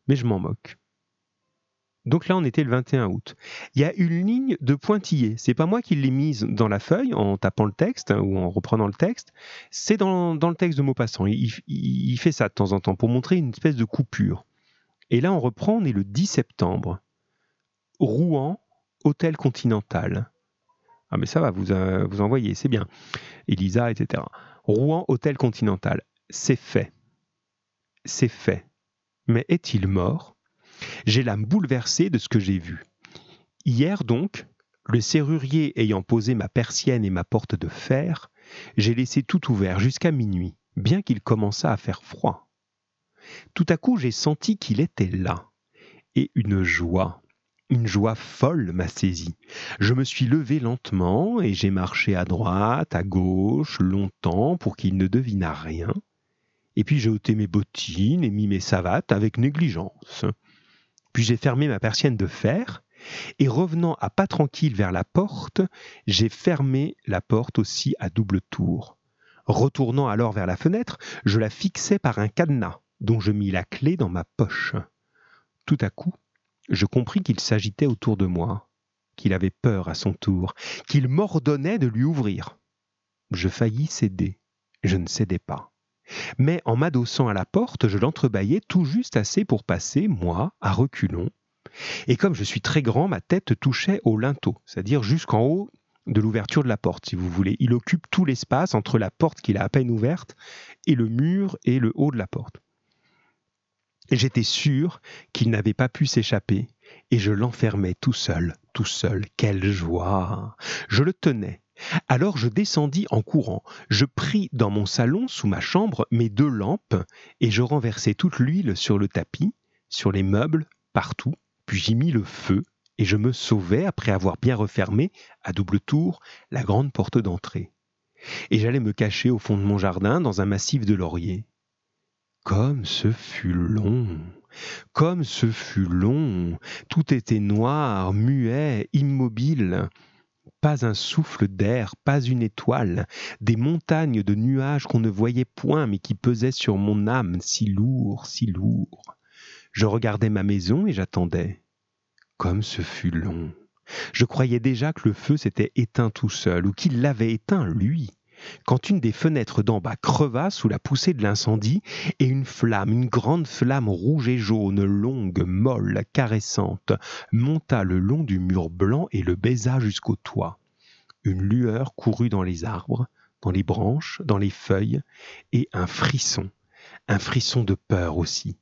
Mais je m'en moque. Donc là, on était le 21 août. Il y a une ligne de pointillé. C'est pas moi qui l'ai mise dans la feuille en tapant le texte ou en reprenant le texte. C'est dans, le texte de Maupassant. Il, il, fait ça de temps en temps pour montrer une espèce de coupure. Et là, on reprend, on est le 10 septembre. Rouen, hôtel continental. Ah, mais ça va, vous, euh, vous envoyez, c'est bien. Elisa, etc. Rouen, hôtel continental. C'est fait. C'est fait. Mais est-il mort? J'ai l'âme bouleversée de ce que j'ai vu. Hier donc, le serrurier ayant posé ma persienne et ma porte de fer, j'ai laissé tout ouvert jusqu'à minuit, bien qu'il commençât à faire froid. Tout à coup j'ai senti qu'il était là, et une joie, une joie folle m'a saisi. Je me suis levé lentement et j'ai marché à droite, à gauche, longtemps pour qu'il ne devinât rien. Et puis j'ai ôté mes bottines et mis mes savates avec négligence. Puis j'ai fermé ma persienne de fer, et revenant à pas tranquille vers la porte, j'ai fermé la porte aussi à double tour. Retournant alors vers la fenêtre, je la fixai par un cadenas, dont je mis la clé dans ma poche. Tout à coup, je compris qu'il s'agitait autour de moi, qu'il avait peur à son tour, qu'il m'ordonnait de lui ouvrir. Je faillis céder. Je ne cédais pas mais en m'adossant à la porte, je l'entrebâillais tout juste assez pour passer, moi, à reculons. Et comme je suis très grand, ma tête touchait au linteau, c'est-à-dire jusqu'en haut de l'ouverture de la porte, si vous voulez. Il occupe tout l'espace entre la porte qu'il a à peine ouverte et le mur et le haut de la porte. J'étais sûr qu'il n'avait pas pu s'échapper, et je l'enfermais tout seul, tout seul. Quelle joie Je le tenais, Alors je descendis en courant, je pris dans mon salon, sous ma chambre, mes deux lampes, et je renversai toute l'huile sur le tapis, sur les meubles, partout, puis j'y mis le feu, et je me sauvai après avoir bien refermé, à double tour, la grande porte d'entrée. Et j'allais me cacher au fond de mon jardin, dans un massif de lauriers. Comme ce fut long, comme ce fut long, tout était noir, muet, immobile, pas un souffle d'air, pas une étoile, des montagnes de nuages qu'on ne voyait point mais qui pesaient sur mon âme si lourd, si lourd. Je regardais ma maison et j'attendais. Comme ce fut long. Je croyais déjà que le feu s'était éteint tout seul, ou qu'il l'avait éteint lui quand une des fenêtres d'en bas creva sous la poussée de l'incendie, et une flamme, une grande flamme rouge et jaune, longue, molle, caressante, monta le long du mur blanc et le baisa jusqu'au toit. Une lueur courut dans les arbres, dans les branches, dans les feuilles, et un frisson, un frisson de peur aussi.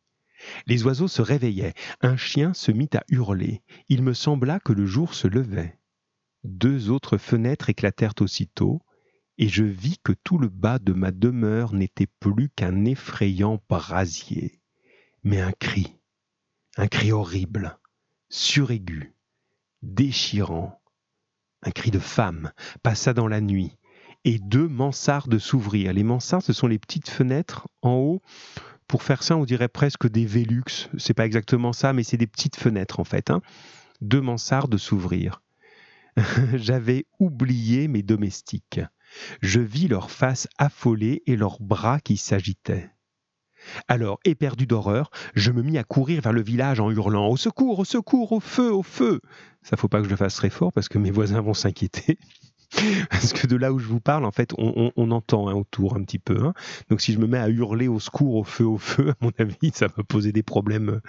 Les oiseaux se réveillaient, un chien se mit à hurler, il me sembla que le jour se levait. Deux autres fenêtres éclatèrent aussitôt, et je vis que tout le bas de ma demeure n'était plus qu'un effrayant brasier, mais un cri, un cri horrible, suraigu, déchirant, un cri de femme passa dans la nuit, et deux mansardes s'ouvrirent. Les mansardes, ce sont les petites fenêtres en haut. Pour faire ça, on dirait presque des Velux. C'est pas exactement ça, mais c'est des petites fenêtres en fait. Hein. Deux mansardes s'ouvrirent. J'avais oublié mes domestiques je vis leurs faces affolées et leurs bras qui s'agitaient. Alors, éperdu d'horreur, je me mis à courir vers le village en hurlant Au secours, au secours, au feu, au feu Ça faut pas que je le fasse très fort parce que mes voisins vont s'inquiéter. Parce que de là où je vous parle, en fait, on, entend hein, autour un petit peu. Hein. Donc si je me mets à hurler au secours, au feu, au feu, à mon avis, ça va poser des problèmes euh,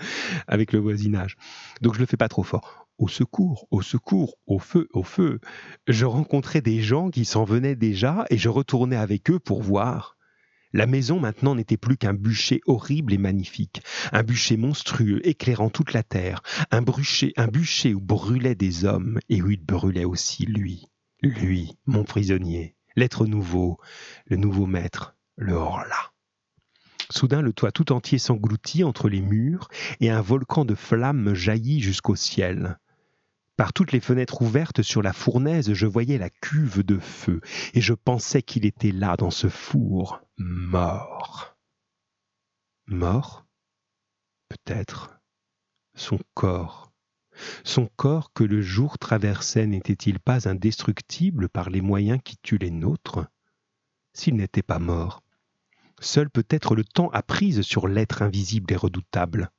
avec le voisinage. Donc je le fais pas trop fort au secours, au secours, au feu, au feu. Je rencontrais des gens qui s'en venaient déjà et je retournais avec eux pour voir. La maison maintenant n'était plus qu'un bûcher horrible et magnifique, un bûcher monstrueux éclairant toute la terre, un bûcher, un bûcher où brûlaient des hommes et où il brûlait aussi lui, lui, mon prisonnier, l'être nouveau, le nouveau maître, le Horla. Soudain, le toit tout entier s'engloutit entre les murs et un volcan de flammes jaillit jusqu'au ciel. Par toutes les fenêtres ouvertes sur la fournaise, je voyais la cuve de feu, et je pensais qu'il était là, dans ce four, mort. Mort? Peut-être. Son corps. Son corps que le jour traversait n'était-il pas indestructible par les moyens qui tuent les nôtres? S'il n'était pas mort, seul peut-être le temps a prise sur l'être invisible et redoutable.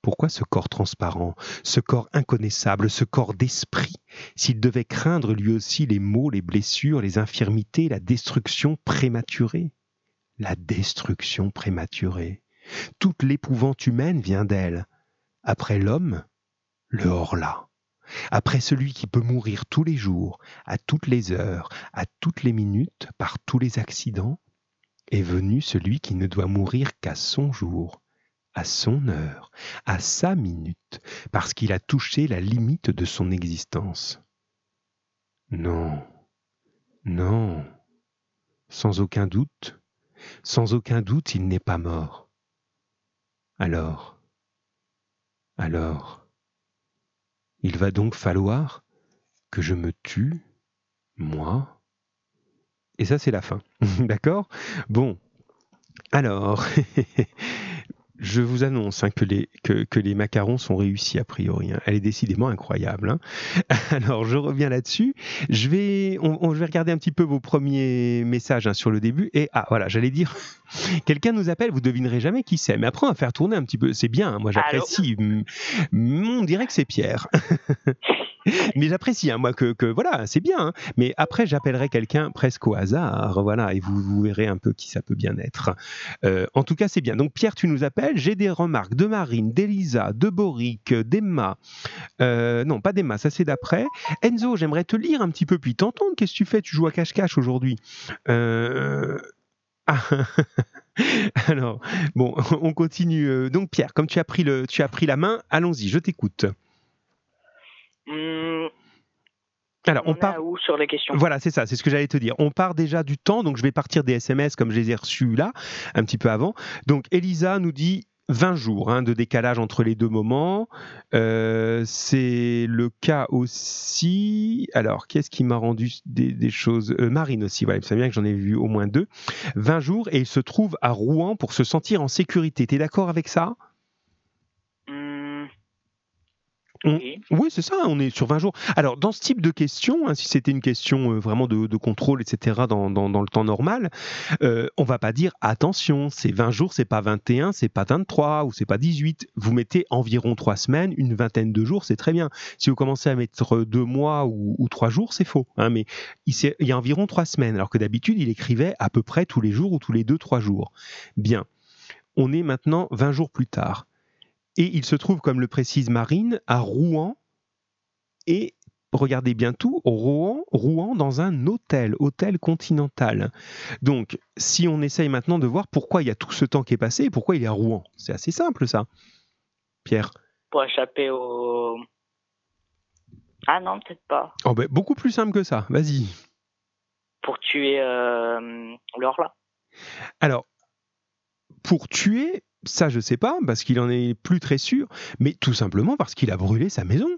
Pourquoi ce corps transparent, ce corps inconnaissable, ce corps d'esprit, s'il devait craindre lui aussi les maux, les blessures, les infirmités, la destruction prématurée? La destruction prématurée. Toute l'épouvante humaine vient d'elle. Après l'homme, le hors-là. Après celui qui peut mourir tous les jours, à toutes les heures, à toutes les minutes, par tous les accidents, est venu celui qui ne doit mourir qu'à son jour, à son heure, à sa minute, parce qu'il a touché la limite de son existence. Non, non, sans aucun doute, sans aucun doute, il n'est pas mort. Alors, alors, il va donc falloir que je me tue, moi Et ça, c'est la fin. D'accord? Bon. Alors, je vous annonce hein, que, les, que, les macarons sont réussis a priori. Hein. Elle est décidément incroyable. Hein. Alors je reviens là-dessus. Je vais, je vais regarder un petit peu vos premiers messages sur le début. Et ah voilà, j'allais dire, quelqu'un nous appelle, vous devinerez jamais qui c'est. Mais après on va faire tourner un petit peu. C'est bien, moi j'apprécie. On dirait que c'est Pierre. mais j'apprécie, hein, moi, que, que voilà, c'est bien. Hein. Mais après, j'appellerai quelqu'un presque au hasard, voilà, et vous, vous, verrez un peu qui ça peut bien être. Euh, en tout cas, c'est bien. Donc, Pierre, tu nous appelles. J'ai des remarques de Marine, d'Elisa, de Boric, d'Emma. Euh, non, pas d'Emma, ça c'est d'après. Enzo, j'aimerais te lire un petit peu, puis t'entendre. Qu'est-ce que tu fais? Tu joues à cache-cache aujourd'hui euh... Ah. Alors, bon, on continue. Euh, donc, Pierre, comme tu as pris, le, tu as pris la main, allons-y, je t'écoute.
Hmm.
Alors,
on,
on part.
où sur les questions?
Voilà, c'est ça, c'est ce que j'allais te dire. On part déjà du temps, donc je vais partir des SMS comme je les ai reçus là, un petit peu avant. Donc Elisa nous dit 20 jours hein, de décalage entre les deux moments. Euh, c'est le cas aussi. Alors, qu'est-ce qui m'a rendu des, choses Euh, Marine aussi, voilà, il bien que j'en ai vu au moins deux. 20 jours et il se trouve à Rouen pour se sentir en sécurité. T'es d'accord avec ça
Hmm,
On-
oui.
C'est ça, on est sur 20 jours. Alors, dans ce type de question, hein, si c'était une question euh, vraiment de, de contrôle, etc., dans, dans- dans le temps normal, euh, on va pas dire attention, c'est 20 jours, c'est pas 21, c'est pas 23 ou c'est pas 18. Vous mettez environ 3 semaines, une vingtaine de jours, c'est très bien. Si vous commencez à mettre 2 mois ou, ou 3 jours, c'est faux. hein, mais il, il y a environ 3 semaines, alors que d'habitude, il écrivait à peu près tous les jours ou tous les 2-3 jours. Bien. On est maintenant 20 jours plus tard. Et il se trouve, comme le précise Marine, à Rouen. Et regardez bien tout, Rouen, Rouen dans un hôtel, hôtel continental. Donc, si on essaye maintenant de voir pourquoi il y a tout ce temps qui est passé et pourquoi il est à Rouen, c'est assez simple ça. Pierre
Pour échapper au. Ah non, peut-être pas.
oh ben, Beaucoup plus simple que ça, vas-y.
Pour tuer euh, l'Orla.
Alors, pour tuer, ça je sais pas, parce qu'il en est plus très sûr, mais tout simplement parce qu'il a brûlé sa maison.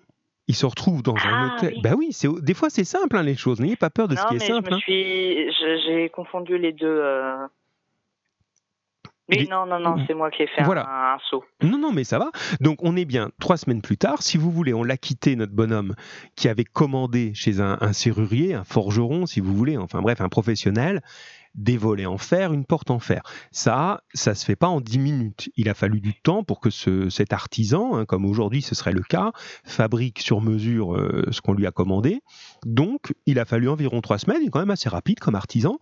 Il se retrouve dans un
Ah,
hôtel.
oui.
Ben oui, c'est des fois c'est simple hein, les choses. N'ayez pas peur de ce qui
mais
est simple. hein.
J'ai confondu les deux. euh. Oui,
Les-
non, non, non, c'est moi qui ai fait
Voilà.
un, un saut.
Non, non, mais ça va. Donc, on est bien trois semaines plus tard. Si vous voulez, on l'a quitté, notre bonhomme, qui avait commandé chez un, un serrurier, un forgeron, si vous voulez, enfin bref, un professionnel, des volets en fer, une porte en fer. Ça, ça se fait pas en 10 minutes. Il a fallu du temps pour que ce, cet artisan, hein, comme aujourd'hui ce serait le cas, fabrique sur mesure euh, ce qu'on lui a commandé. Donc, il a fallu environ trois semaines, il est quand même assez rapide comme artisan,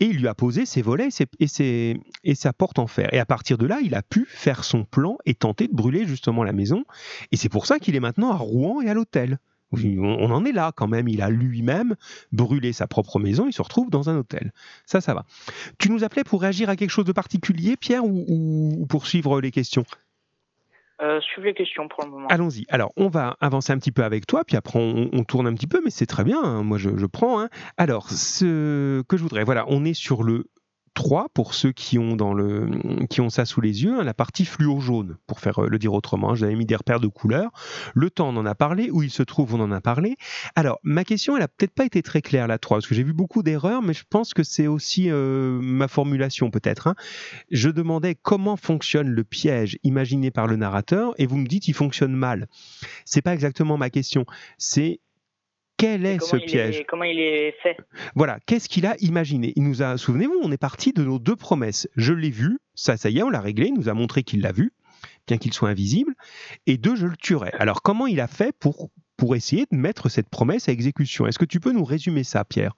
et il lui a posé ses volets et sa porte en fer. Et à partir de là, il a pu faire son plan et tenter de brûler justement la maison. Et c'est pour ça qu'il est maintenant à Rouen et à l'hôtel. On en est là quand même. Il a lui-même brûlé sa propre maison. Il se retrouve dans un hôtel. Ça, ça va. Tu nous appelais pour réagir à quelque chose de particulier, Pierre, ou, ou- ou pour suivre les questions?
Euh, suivez les questions pour le moment.
Allons-y. Alors, on va avancer un petit peu avec toi, puis après on, on tourne un petit peu, mais c'est très bien. hein. Moi, je, je prends. hein. Alors, ce que je voudrais, voilà, on est sur le 3 pour ceux qui ont, dans le, qui ont ça sous les yeux, hein, la partie fluo jaune, pour faire euh, le dire autrement. J'avais mis des repères de couleurs. Le temps, on en a parlé. Où il se trouve, on en a parlé. Alors, ma question, elle a peut-être pas été très claire, la 3, parce que j'ai vu beaucoup d'erreurs, mais je pense que c'est aussi euh, ma formulation, peut-être. hein. Je demandais comment fonctionne le piège imaginé par le narrateur, et vous me dites il fonctionne mal. C'est pas exactement ma question. C'est quel est ce piège
est- Comment il est fait?
Voilà, qu'est-ce qu'il a imaginé? Il nous a, souvenez-vous, on est parti de nos deux promesses. Je l'ai vu, ça, ça y est, on l'a réglé. Il nous a montré qu'il l'a vu, bien qu'il soit invisible. Et deux, je le tuerai. Alors, comment il a fait pour pour essayer de mettre cette promesse à exécution? Est-ce que tu peux nous résumer ça, Pierre?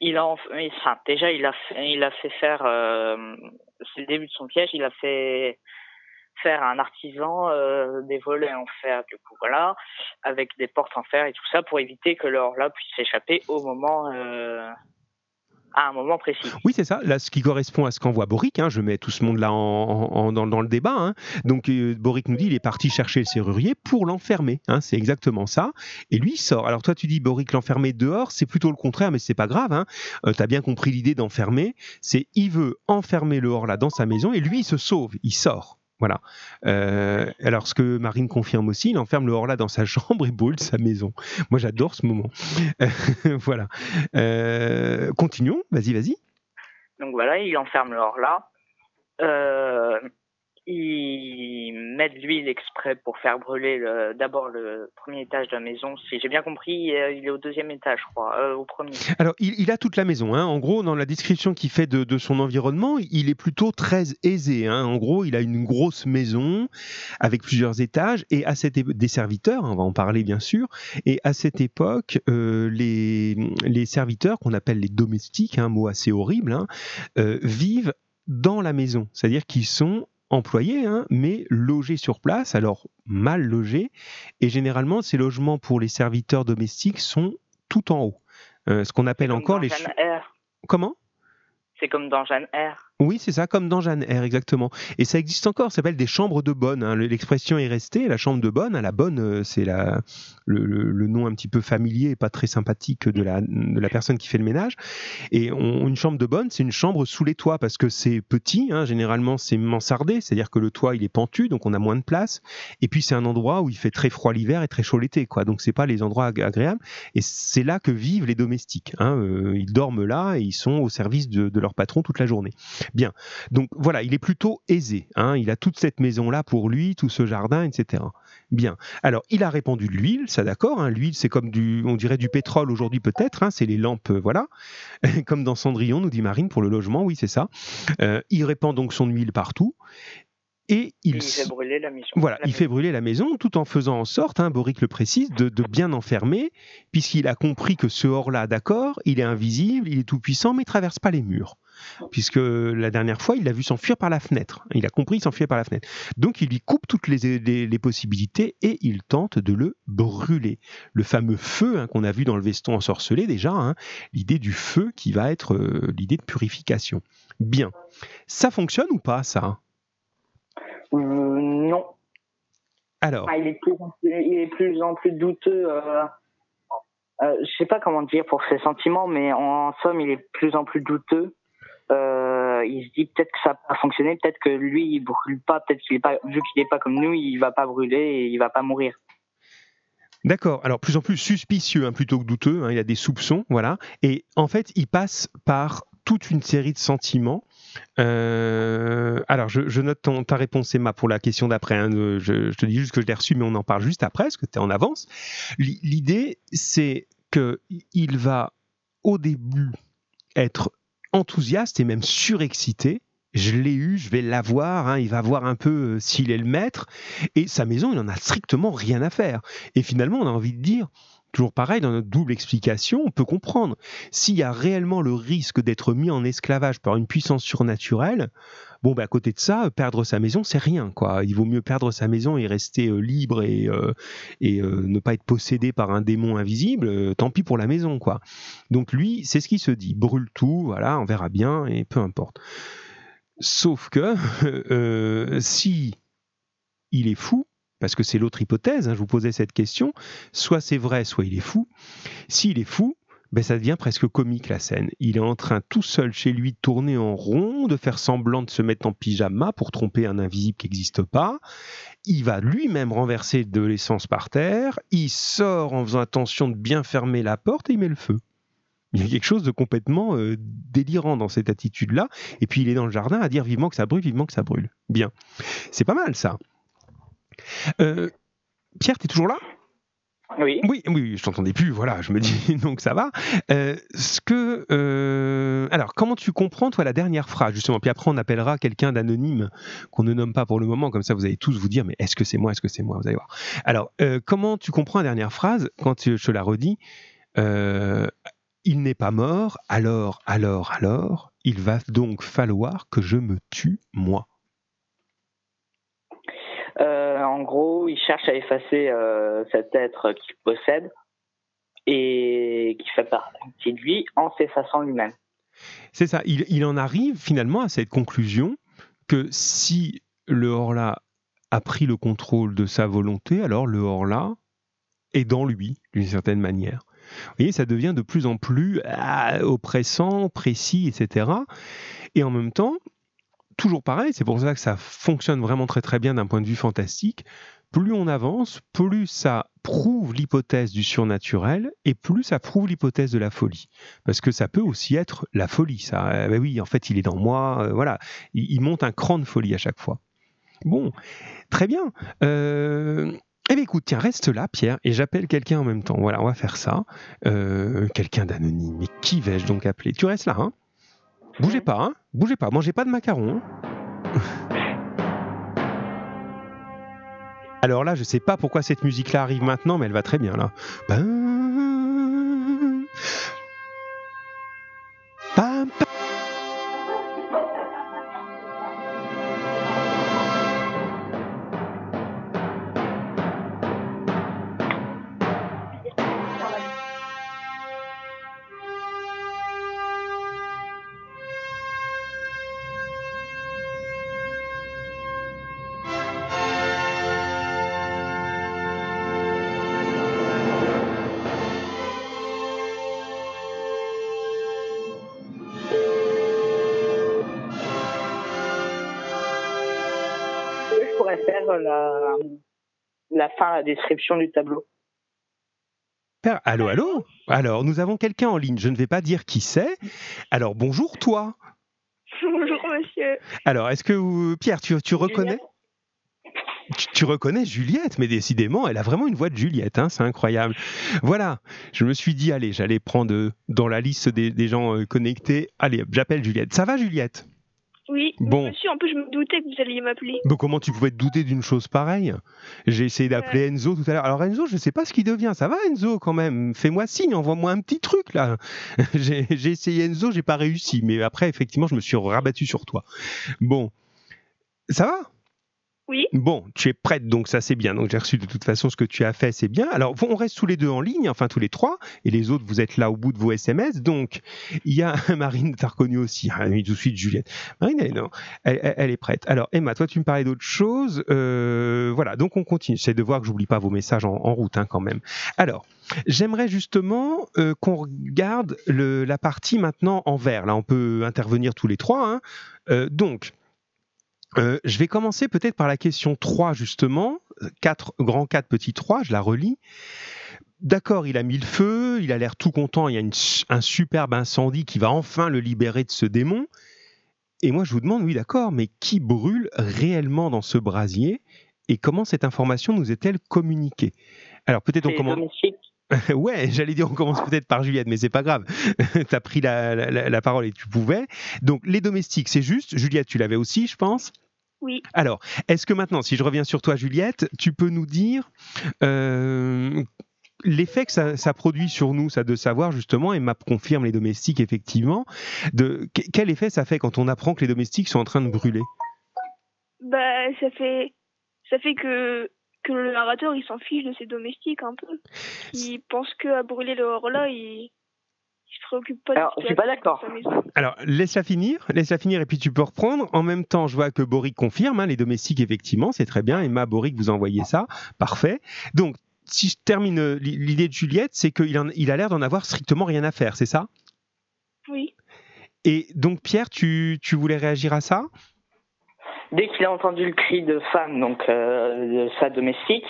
Il a enfin, déjà il a fait, il a fait faire euh, c'est le début de son piège, il a fait faire à un artisan euh, des volets en fer du coup voilà avec des portes en fer et tout ça pour éviter que l'or-là puisse s'échapper au moment euh, à un moment précis.
Oui, c'est ça. Là, ce qui correspond à ce qu'envoie Boric, hein, je mets tout ce monde-là en, dans, le débat. hein. Donc, euh, Boric nous dit il est parti chercher le serrurier pour l'enfermer. hein. c'est exactement ça. Et lui, il sort. Alors, toi, tu dis Boric l'enfermer dehors. C'est plutôt le contraire, mais c'est pas grave. Hein. tu as bien compris l'idée d'enfermer. C'est il veut enfermer le hors-là dans sa maison et lui, il se sauve. Il sort. Voilà. Euh, alors, ce que Marine confirme aussi, il enferme le hors-là dans sa chambre et brûle sa maison. Moi, j'adore ce moment. voilà. Euh, continuons. Vas-y, vas-y.
Donc voilà, il enferme l'or-là. Euh, il met de l'huile exprès pour faire brûler le- d'abord le premier étage de la maison. Si j'ai bien compris, euh, il est au deuxième étage, je crois, euh, au premier.
Alors, il, il a toute la maison. hein. En gros, dans la description qu'il fait de, de son environnement, il est plutôt très aisé. hein. En gros, il a une grosse maison avec plusieurs étages et à cette des serviteurs, hein, on va en parler bien sûr. Et à cette époque, euh, les, les serviteurs qu'on appelle les domestiques, un mot assez horrible, hein, vivent dans la maison. C'est-à-dire qu'ils sont employés, hein, mais logés sur place, alors mal logés. Et généralement, ces logements pour les serviteurs domestiques sont tout en haut. Euh, ce qu'on appelle encore les...
Jeanne.
Comment?
C'est comme dans Jeanne R.
Oui, c'est ça, comme dans Jeanne R, exactement. Et ça existe encore, ça s'appelle des chambres de bonne. hein. L'expression est restée, la chambre de bonne. La bonne, euh, c'est le, le- le nom un petit peu familier et pas très sympathique de la, de la personne qui fait le ménage. Et on- une chambre de bonne, c'est une chambre sous les toits parce que c'est petit, hein, généralement c'est mansardé, c'est-à-dire que le toit il est pentu, donc on a moins de place. Et puis c'est un endroit où il fait très froid l'hiver et très chaud l'été, quoi. Donc c'est pas les endroits ag- agréables. Et c'est là que vivent les domestiques. hein. Euh, ils dorment là et ils sont au service de, de leur patron toute la journée. Bien. Donc voilà, il est plutôt aisé. hein. Il a toute cette maison-là pour lui, tout ce jardin, etc. Bien. Alors, il a répandu de l'huile, ça d'accord. hein. L'huile, c'est comme du, on dirait du pétrole aujourd'hui peut-être. hein. C'est les lampes, euh, voilà. comme dans Cendrillon, nous dit Marine pour le logement. Oui, c'est ça. Euh, il répand donc son huile partout. Et il,
fait brûler la mission.
voilà,
La
il fait brûler la maison tout en faisant en sorte, hein, Boric le précise, de, de bien enfermer, puisqu'il a compris que ce hors-là, d'accord, il est invisible, il est tout puissant, mais il traverse pas les murs. Puisque la dernière fois, il l'a vu s'enfuir par la fenêtre. Il a compris, il s'enfuir par la fenêtre. Donc il lui coupe toutes les, les- les possibilités et il tente de le brûler. Le fameux feu hein, qu'on a vu dans le veston ensorcelé déjà, hein, l'idée du feu qui va être euh, l'idée de purification. Bien. Ça fonctionne ou pas, ça?
Euh, non.
Alors,
Ah, il, est plus en plus, il est de plus en plus douteux. Euh, euh, je sais pas comment dire pour ses sentiments, mais en, somme, il est de plus en plus douteux. Euh, il se dit peut-être que ça va pas fonctionner, peut-être que lui il brûle pas, peut-être qu'il est pas, vu qu'il est pas comme nous, il va pas brûler et il va pas mourir.
D'accord. Alors, plus en plus suspicieux hein, plutôt que douteux. hein, il a des soupçons, voilà. Et en fait, il passe par toute une série de sentiments. Euh, alors, je, note ta réponse, Emma, pour la question d'après. hein, je, je te dis juste que je l'ai reçu, mais on en parle juste après, parce que tu es en avance. L'i- L'idée, c'est que il va, au début, être enthousiaste et même surexcité. Je l'ai eu, je vais l'avoir, hein, il va voir un peu euh, s'il est le maître. Et sa maison, il en a strictement rien à faire. Et finalement, on a envie de dire, toujours pareil, dans notre double explication, on peut comprendre. S'il y a réellement le risque d'être mis en esclavage par une puissance surnaturelle, bon, bah, à côté de ça, perdre sa maison, c'est rien. quoi. Il vaut mieux perdre sa maison et rester euh, libre et, euh, et euh, ne pas être possédé par un démon invisible. tant pis pour la maison. quoi. Donc lui, c'est ce qu'il se dit. Brûle tout, voilà, on verra bien, et peu importe. Sauf que si il est fou, parce que c'est l'autre hypothèse, hein, je vous posais cette question, soit c'est vrai, soit il est fou. S'il est fou, ben ça devient presque comique la scène. Il est en train tout seul chez lui de tourner en rond, de faire semblant de se mettre en pyjama pour tromper un invisible qui n'existe pas. Il va lui-même renverser de l'essence par terre. Il sort en faisant attention de bien fermer la porte et il met le feu. Il y a quelque chose de complètement euh, délirant dans cette attitude-là. Et puis il est dans le jardin à dire vivement que ça brûle, vivement que ça brûle. Bien. C'est pas mal ça. Euh, Pierre, tu es toujours là?
Oui.
oui, oui, je t'entendais plus, voilà, je me dis donc ça va. Euh, ce que, euh, alors, comment tu comprends, toi, la dernière phrase, justement? Puis après, on appellera quelqu'un d'anonyme qu'on ne nomme pas pour le moment, comme ça, vous allez tous vous dire, mais est-ce que c'est moi, est-ce que c'est moi? Vous allez voir. Alors, euh, comment tu comprends la dernière phrase? Quand je te la redis Il n'est pas mort, alors, alors, alors, il va donc falloir que je me tue, moi.
Euh, en gros, il cherche à effacer euh, cet être qu'il possède et qui fait partie de lui en s'effaçant lui-même.
C'est ça, il, en arrive finalement à cette conclusion que si le Horla a pris le contrôle de sa volonté, alors le Horla est dans lui, d'une certaine manière. Vous voyez, ça devient de plus en plus ah, oppressant, précis, etc. Et en même temps, toujours pareil, c'est pour ça que ça fonctionne vraiment très très bien d'un point de vue fantastique. Plus on avance, plus ça prouve l'hypothèse du surnaturel et plus ça prouve l'hypothèse de la folie. Parce que ça peut aussi être la folie, ça. Euh, ben oui, en fait, il est dans moi, euh, voilà. Il, il monte un cran de folie à chaque fois. Bon, très bien. Euh, eh bien, écoute, tiens, reste là, Pierre, et j'appelle quelqu'un en même temps. Voilà, on va faire ça. Euh, quelqu'un d'anonyme. Mais qui vais-je donc appeler? Tu restes là, hein? Bougez pas, hein Bougez pas, mangez pas de macarons. Alors là, je sais pas pourquoi cette musique-là arrive maintenant, mais elle va très bien là.
La, la fin, la description du tableau.
Allô, allô? Alors, nous avons quelqu'un en ligne. Je ne vais pas dire qui c'est. Alors, bonjour, toi.
Bonjour, monsieur.
Alors, est-ce que, Pierre, tu, tu reconnais? Tu, tu, reconnais Juliette, mais décidément, elle a vraiment une voix de Juliette, hein, c'est incroyable. Voilà, je me suis dit, allez, j'allais prendre euh, dans la liste des, des gens euh, connectés. Allez, j'appelle Juliette. Ça va, Juliette?
Oui,
Bon.
monsieur, en plus, je me doutais que vous alliez m'appeler.
Donc comment tu pouvais te douter d'une chose pareille? J'ai essayé d'appeler Enzo tout à l'heure. Alors Enzo, je ne sais pas ce qu'il devient. Ça va Enzo quand même? Fais-moi signe, envoie-moi un petit truc là. j'ai j'ai essayé Enzo, j'ai pas réussi. Mais après, effectivement, je me suis rabattu sur toi. Bon, ça va?
Oui.
Bon, tu es prête, donc ça c'est bien. Donc j'ai reçu de toute façon ce que tu as fait, c'est bien. Alors on reste tous les deux en ligne, enfin tous les trois, et les autres vous êtes là au bout de vos SMS. Donc il y a Marine, t'as reconnu aussi, oui, tout de suite Juliette. Marine, elle, non, elle, est prête. Alors Emma, toi tu me parlais d'autre chose. Euh, voilà, donc on continue. J'essaie de voir que j'oublie pas vos messages en, route hein, quand même. Alors. J'aimerais justement euh, qu'on regarde la partie maintenant en vert. Là, on peut intervenir tous les trois. hein. Euh, donc, euh, je vais commencer peut-être par la question 3, justement. 4, grand 4, petit 3, je la relis. D'accord, il a mis le feu, il a l'air tout content, il y a une un superbe incendie qui va enfin le libérer de ce démon. Et moi, je vous demande, oui, d'accord, mais qui brûle réellement dans ce brasier et comment cette information nous est-elle communiquée? Alors, peut-être on commence. Ouais, j'allais dire on commence peut-être par Juliette, mais c'est pas grave. tu as pris la, la- la parole et tu pouvais. Donc, les domestiques, c'est juste. Juliette, tu l'avais aussi, je pense.
Oui.
Alors, est-ce que maintenant, si je reviens sur toi, Juliette, tu peux nous dire euh, l'effet que ça, ça produit sur nous, ça de savoir justement, et MAP confirme les domestiques effectivement, de que- quel effet ça fait quand on apprend que les domestiques sont en train de brûler?
Bah, ça fait, ça fait que, que le narrateur, il s'en fiche de ses domestiques un peu. Il pense que à brûler le hors-là, il, il se préoccupe pas de
Alors, je suis pas d'accord.
dans sa maison.
Alors, laisse-la finir, laisse-la finir et puis tu peux reprendre. En même temps, je vois que Boric confirme, hein, les domestiques, effectivement, c'est très bien. Emma, Boric, vous envoyez ça, parfait. Donc, si je termine l'idée de Juliette, c'est qu'il il a l'air d'en avoir strictement rien à faire, c'est ça?
Oui.
Et donc, Pierre, tu, tu voulais réagir à ça?
Dès qu'il a entendu le cri de femme, donc euh, de sa domestique,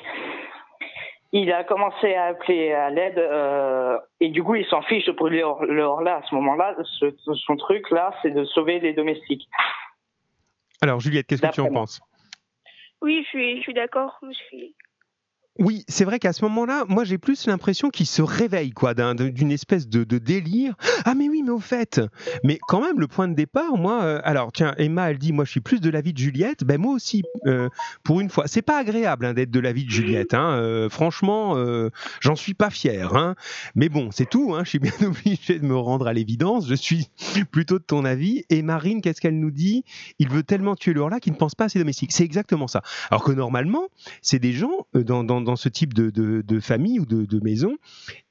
il a commencé à appeler à l'aide euh, et du coup il s'en fiche de brûler le hors-là. À ce moment-là, ce- son truc là, c'est de sauver les domestiques.
Alors, Juliette, qu'est-ce que tu en penses?
Oui, je suis, je suis d'accord. Je suis-
Oui, c'est vrai qu'à ce moment-là, moi j'ai plus l'impression qu'il se réveille quoi, d'un- d'une espèce de, délire. Ah mais oui, mais au fait, mais quand même le point de départ, moi, euh, alors tiens, Emma, elle dit, moi je suis plus de l'avis de Juliette. Ben moi aussi, euh, pour une fois, c'est pas agréable hein, d'être de l'avis de Juliette. Hein, euh, franchement, j'en suis pas fier. Hein, mais bon, c'est tout. Hein, je suis bien obligé de me rendre à l'évidence. Je suis plutôt de ton avis. Et Marine, qu'est-ce qu'elle nous dit? Il veut tellement tuer le là qu'il ne pense pas à ses domestiques. C'est exactement ça. Alors que normalement, c'est des gens dans, dans ce type de, de, famille ou de, maison,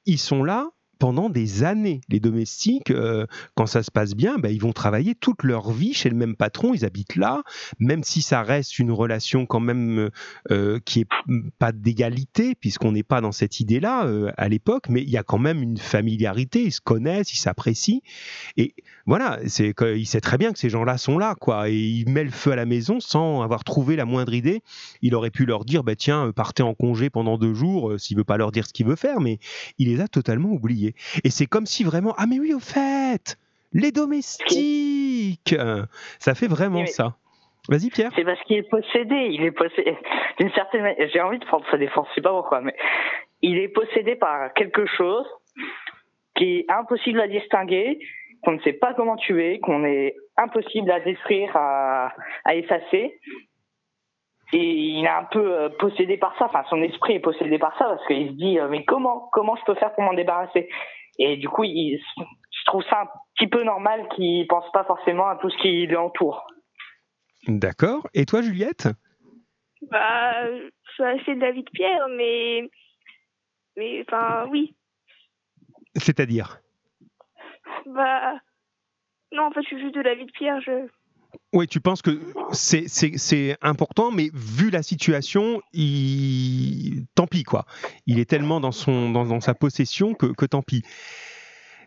ils sont là pendant des années. Les domestiques, euh, quand ça se passe bien, ben, ils vont travailler toute leur vie chez le même patron, ils habitent là, même si ça reste une relation quand même euh, qui est pas d'égalité, puisqu'on n'est pas dans cette idée-là euh, à l'époque, mais il y a quand même une familiarité, ils se connaissent, ils s'apprécient, et voilà, c'est que- il sait très bien que ces gens-là sont là, quoi, et il met le feu à la maison sans avoir trouvé la moindre idée. Il aurait pu leur dire, bah tiens, partez en congé pendant deux jours, euh, s'il veut pas leur dire ce qu'il veut faire, mais il les a totalement oubliés. Et c'est comme si vraiment, ah mais oui, au fait, les domestiques, ça fait vraiment
Oui,
ça. Vas-y Pierre.
C'est parce qu'il est possédé. Il est possédé d'une certaine manière. J'ai envie de prendre sa défense. Je sais pas pourquoi, mais il est possédé par quelque chose qui est impossible à distinguer, qu'on ne sait pas comment tuer, qu'on est impossible à détruire, à, à effacer. Et il est un peu euh, possédé par ça. Enfin, son esprit est possédé par ça parce qu'il se dit euh, mais comment comment je peux faire pour m'en débarrasser? Et du coup, il, je trouve ça un petit peu normal qu'il pense pas forcément à tout ce qui l'entoure.
D'accord. Et toi Juliette?
Bah, je suis assez David Pierre, mais, mais, enfin, oui.
C'est-à-dire?
Bah, non, en fait, je suis juste de David Pierre. Je,
Oui, tu penses que c'est- important, mais vu la situation, il... tant pis quoi. Il est tellement dans, son, dans, dans sa possession que, que tant pis.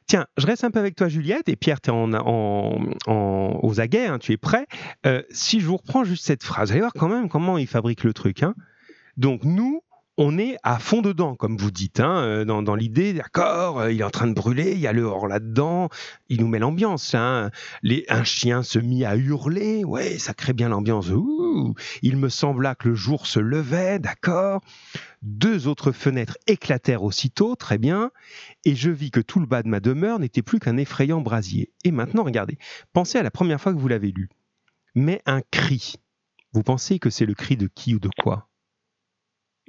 Tiens, je reste un peu avec toi, Juliette, et Pierre, tu es en, en, en- aux aguets, hein, tu es prêt. Euh, si je vous reprends juste cette phrase, allez voir quand même comment il fabrique le truc. hein. Donc, nous, on est à fond dedans, comme vous dites, hein, euh, dans, l'idée, d'accord, euh, il est en train de brûler, il y a le hors là-dedans, il nous met l'ambiance. Hein. Un chien se mit à hurler, ouais, ça crée bien l'ambiance. Il me sembla que le jour se levait, d'accord. Deux autres fenêtres éclatèrent aussitôt, très bien, et je vis que tout le bas de ma demeure n'était plus qu'un effrayant brasier. Et maintenant, regardez, pensez à la première fois que vous l'avez lu. Mais un cri. Vous pensez que c'est le cri de qui ou de quoi?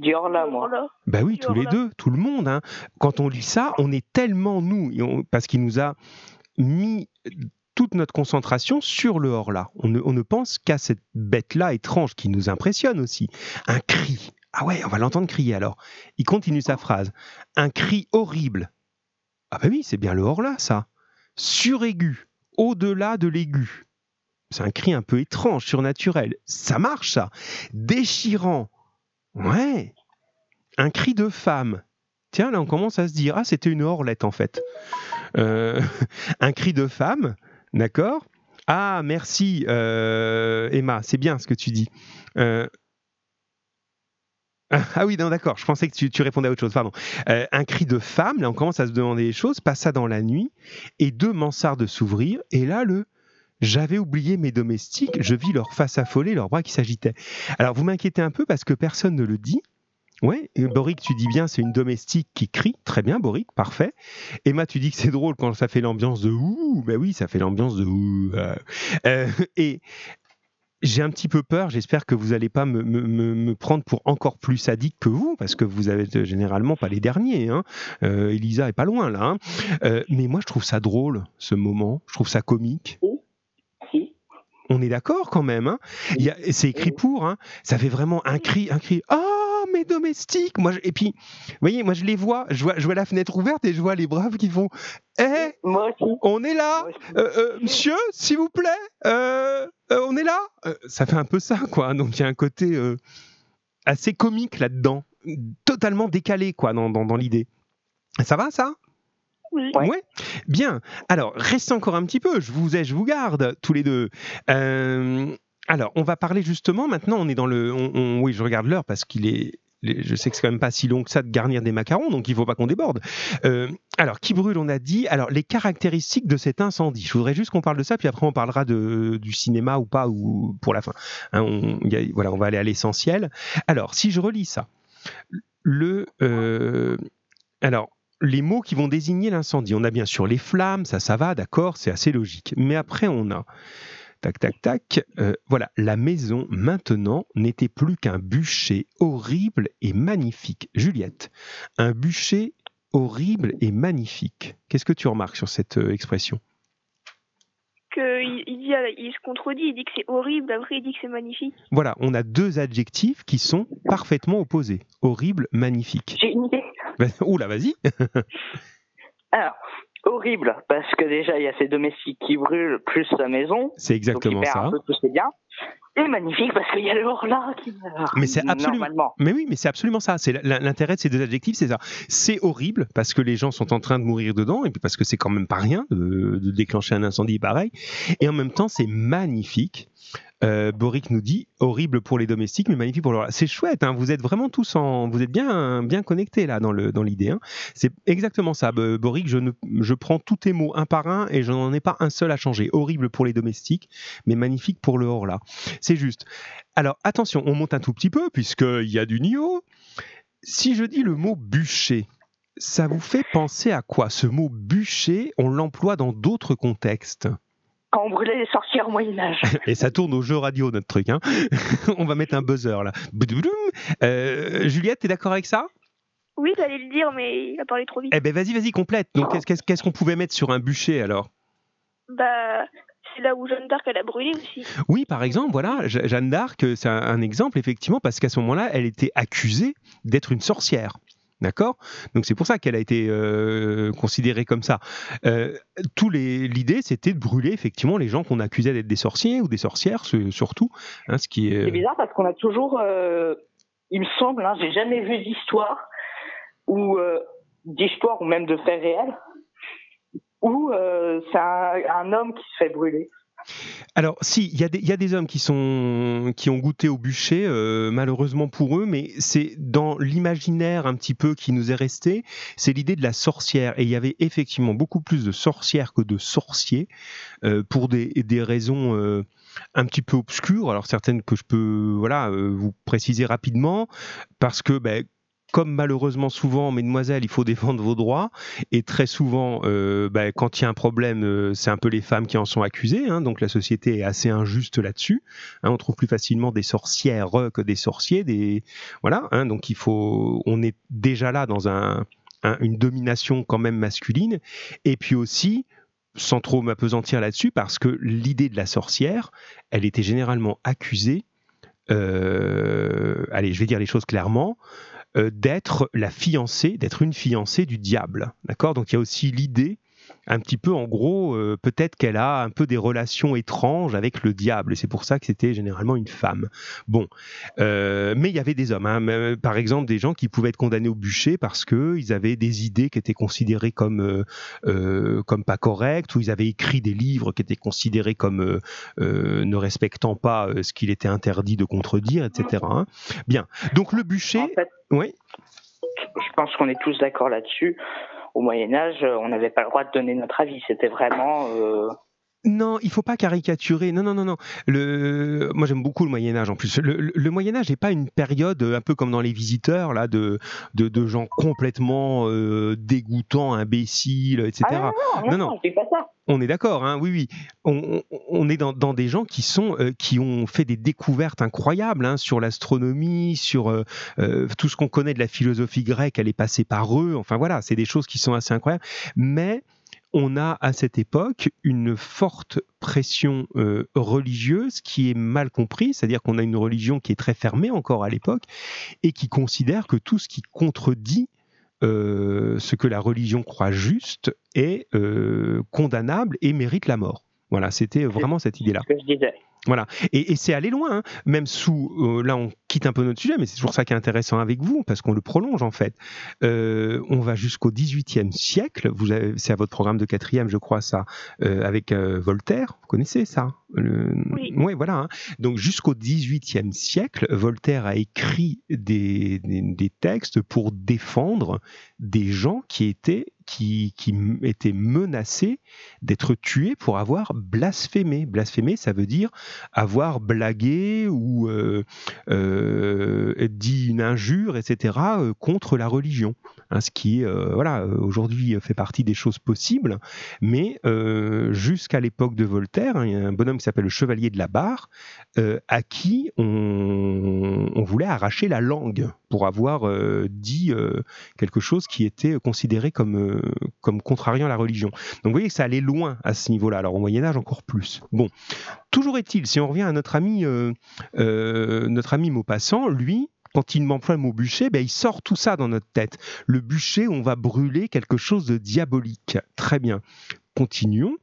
Du hors-là, moi.
Ben oui,
Du
tous les deux, tout le monde. hein. Quand on lit ça, on est tellement nous, on- parce qu'il nous a mis toute notre concentration sur le hors-là. On ne, on ne pense qu'à cette bête-là étrange qui nous impressionne aussi. Un cri. Ah ouais, on va l'entendre crier alors. Il continue sa phrase. Un cri horrible. Ah ben oui, c'est bien le hors-là, ça. Suraigu, au-delà de l'aigu. C'est un cri un peu étrange, surnaturel. Ça marche, ça. Déchirant. Ouais. Un cri de femme. Tiens, là, on commence à se dire, ah, c'était une horlette, en fait. Euh, un cri de femme, d'accord? Ah, merci, euh, Emma, c'est bien ce que tu dis. Euh, Ah oui, non, d'accord, je pensais que tu, répondais à autre chose, pardon. Un cri de femme, là, on commence à se demander des choses, passa dans la nuit, et deux mansardes s'ouvrirent, et là, le... J'avais oublié mes domestiques, je vis leur face affolée, leurs bras qui s'agitaient. Alors, vous m'inquiétez un peu parce que personne ne le dit. Ouais, et Boric, tu dis bien, c'est une domestique qui crie. Très bien, Boric, parfait. Emma, tu dis que c'est drôle quand ça fait l'ambiance de ouh. Ben oui, ça fait l'ambiance de ouh. euh. Euh, et j'ai un petit peu peur. J'espère que vous n'allez pas me, prendre pour encore plus sadique que vous, parce que vous euh, généralement pas les derniers. Hein. Euh, Elisa est pas loin là. hein. Euh, mais moi, je trouve ça drôle, ce moment. Je trouve ça comique.
Si.
On est d'accord quand même. Hein c'est écrit pour. Hein ça fait vraiment un cri, un cri. Oh, mes domestiques moi, je- Et puis, vous voyez, moi, je les vois. Je vois, je vois la fenêtre ouverte et je vois les braves qui font Eh, on est là. Euh, euh, Monsieur, s'il vous plaît euh, On est là Ça fait un peu ça, quoi. Donc, il y a un côté assez comique là-dedans. Totalement décalé, quoi, dans, dans, dans l'idée. Ça va, ça?
Oui.
Ouais.
Bien. Alors, restez encore un petit peu. Je vous ai, je vous garde, tous les deux. Euh, alors, on va parler justement. Maintenant, on est dans le. on- on- oui, je regarde l'heure parce qu'il est. les- Je sais que c'est quand même pas si long que ça de garnir des macarons, donc il faut pas qu'on déborde. Euh, alors, qui brûle, on a dit. Alors, les caractéristiques de cet incendie. Je voudrais juste qu'on parle de ça, puis après on parlera de, du cinéma ou pas, ou pour la fin. Hein, on, il y a- voilà, on va aller à l'essentiel. Alors, si je relis ça, le. euh, alors, les mots qui vont désigner l'incendie. On a bien sûr les flammes, ça, ça va, d'accord, c'est assez logique. Mais après, on a, tac, tac, tac, euh, voilà, la maison maintenant n'était plus qu'un bûcher horrible et magnifique. Juliette, un bûcher horrible et magnifique. Qu'est-ce que tu remarques sur cette euh, expression?
Que il, dit, il se contredit, il dit que c'est horrible, après il dit que c'est magnifique.
Voilà, on a deux adjectifs qui sont parfaitement opposés. Horrible, magnifique.
J'ai une idée.
Oula, vas-y.
Alors, horrible, parce que déjà, il y a ces domestiques qui brûlent, plus sa maison.
C'est
Donc, il
exactement
perd
ça.
un peu tous ses biens. Et magnifique, parce qu'il y a le hors-là qui.
Mais c'est absolument-
Normalement.
Mais oui, mais c'est absolument ça. C'est l'intérêt de ces deux adjectifs, c'est ça. C'est horrible parce que les gens sont en train de mourir dedans et puis parce que c'est quand même pas rien de, de déclencher un incendie pareil. Et en même temps, c'est magnifique. Euh, Boric nous dit horrible pour les domestiques, mais magnifique pour le. C'est chouette. Hein, vous êtes vraiment tous en, vous êtes bien bien connectés là dans dans l'idée. hein. C'est exactement ça. Bo- Boric, je ne, je prends tous tes mots un par un et je n'en ai pas un seul à changer. Horrible pour les domestiques, mais magnifique pour le hors là. C'est juste. Alors attention, on monte un tout petit peu puisqu'il y a du niveau. Si je dis le mot bûcher, ça vous fait penser à quoi? Ce mot bûcher, on l'emploie dans d'autres contextes.
Quand on brûlait les sorcières au Moyen-Âge.
Et ça tourne au jeu radio, notre truc. Hein on va mettre un buzzer là. Euh, Juliette, t'es d'accord avec ça?
Oui, j'allais le dire, mais il a parlé trop vite.
Eh ben vas-y, vas-y, complète. Donc qu'est-ce- qu'est-ce qu'est-ce qu'on pouvait mettre sur un bûcher alors?
Bah, c'est là où Jeanne d'Arc elle a brûlé aussi.
Oui, par exemple, voilà, Je- Jeanne d'Arc, c'est un, un exemple, effectivement, parce qu'à ce moment-là, elle était accusée d'être une sorcière. D'accord? Donc c'est pour ça qu'elle a été euh, considérée comme ça. Euh, les- L'idée, c'était de brûler effectivement les gens qu'on accusait d'être des sorciers ou des sorcières, surtout. hein, est...
C'est bizarre parce qu'on a toujours, euh, il me semble, hein, j'ai jamais vu d'histoire ou euh, d'histoire ou même de faits réels euh, c'est un, homme qui se fait brûler
alors, si, il y, a des hommes qui, ont goûté au bûcher, euh, malheureusement pour eux, mais c'est dans l'imaginaire un petit peu qui nous est resté, c'est l'idée de la sorcière. Et il y avait effectivement beaucoup plus de sorcières que de sorciers, euh, pour des, des raisons euh, un petit peu obscures. Alors, certaines que je peux voilà, vous préciser rapidement, parce que ben, comme malheureusement souvent, mesdemoiselles, il faut défendre vos droits. Et très souvent, euh, bah, quand il y a un problème, euh, c'est un peu les femmes qui en sont accusées. Hein, donc la société est assez injuste là-dessus. Hein, on trouve plus facilement des sorcières que des sorciers. Voilà. Hein, donc il faut, on est déjà là dans un, une domination quand même masculine. Et puis aussi, sans trop m'apesantir là-dessus, parce que l'idée de la sorcière, elle était généralement accusée. Euh, allez, je vais dire les choses clairement. Euh, d'être la fiancée, d'être une fiancée du diable. D'accord? Donc il y a aussi l'idée un petit peu, en gros, euh, peut-être qu'elle a un peu des relations étranges avec le diable, et c'est pour ça que c'était généralement une femme. Bon, euh, mais il y avait des hommes, hein. par exemple des gens qui pouvaient être condamnés au bûcher parce qu'ils avaient des idées qui étaient considérées comme, euh, comme pas correctes, ou ils avaient écrit des livres qui étaient considérés comme ne respectant pas ce qu'il était interdit de contredire, etc. Hein. Bien, donc le bûcher... oui.
Je pense qu'on est tous d'accord là-dessus au Moyen Âge, on n'avait pas le droit de donner notre avis. C'était vraiment euh,
non, il faut pas caricaturer. Non, non, non, non. Le... Moi, j'aime beaucoup le Moyen Âge. En plus, le, Moyen Âge n'est pas une période un peu comme dans les visiteurs là de de, de gens complètement euh, dégoûtants, imbéciles, etc.
Ah non, non, non, non, pas ça.
On est d'accord, hein, oui, oui. On, on est dans, dans, des gens qui sont euh, qui ont fait des découvertes incroyables hein, sur l'astronomie, sur euh, tout ce qu'on connaît de la philosophie grecque. Elle est passée par eux. Enfin voilà, c'est des choses qui sont assez incroyables. Mais on a à cette époque une forte pression euh, religieuse qui est mal comprise, c'est-à-dire qu'on a une religion qui est très fermée encore à l'époque et qui considère que tout ce qui contredit euh, ce que la religion croit juste est euh, condamnable et mérite la mort. Voilà, c'était vraiment cette idée-là. Voilà. Et, c'est aller loin, hein. même sous. Euh, là, on quitte un peu notre sujet, mais c'est toujours ça qui est intéressant avec vous, parce qu'on le prolonge en fait. Euh, on va jusqu'au XVIIIe siècle. Vous c'est à votre programme de quatrième, je crois, ça, euh, avec Voltaire. Vous connaissez ça?
Oui.
Ouais, voilà. Hein. Donc jusqu'au XVIIIe siècle, Voltaire a écrit des, des textes pour défendre des gens qui étaient qui, qui étaient menacés d'être tués pour avoir blasphémé. Blasphémé, ça veut dire avoir blagué ou euh, euh, dit une injure, etc., euh, contre la religion. Hein, ce qui, voilà, aujourd'hui fait partie des choses possibles, mais jusqu'à l'époque de Voltaire, hein, il y a un bonhomme qui s'appelle le Chevalier de la Barre, à qui on, voulait arracher la langue pour avoir dit quelque chose qui était considéré comme, comme contrariant la religion. Donc vous voyez que ça allait loin à ce niveau-là. Alors au Moyen Âge encore plus. Bon, toujours est-il, si on revient à notre ami, euh, euh, notre ami Maupassant, lui, quand il m'emploie le mot bûcher, ben, il sort tout ça dans notre tête. Le bûcher, on va brûler quelque chose de diabolique. Très bien. Continuons.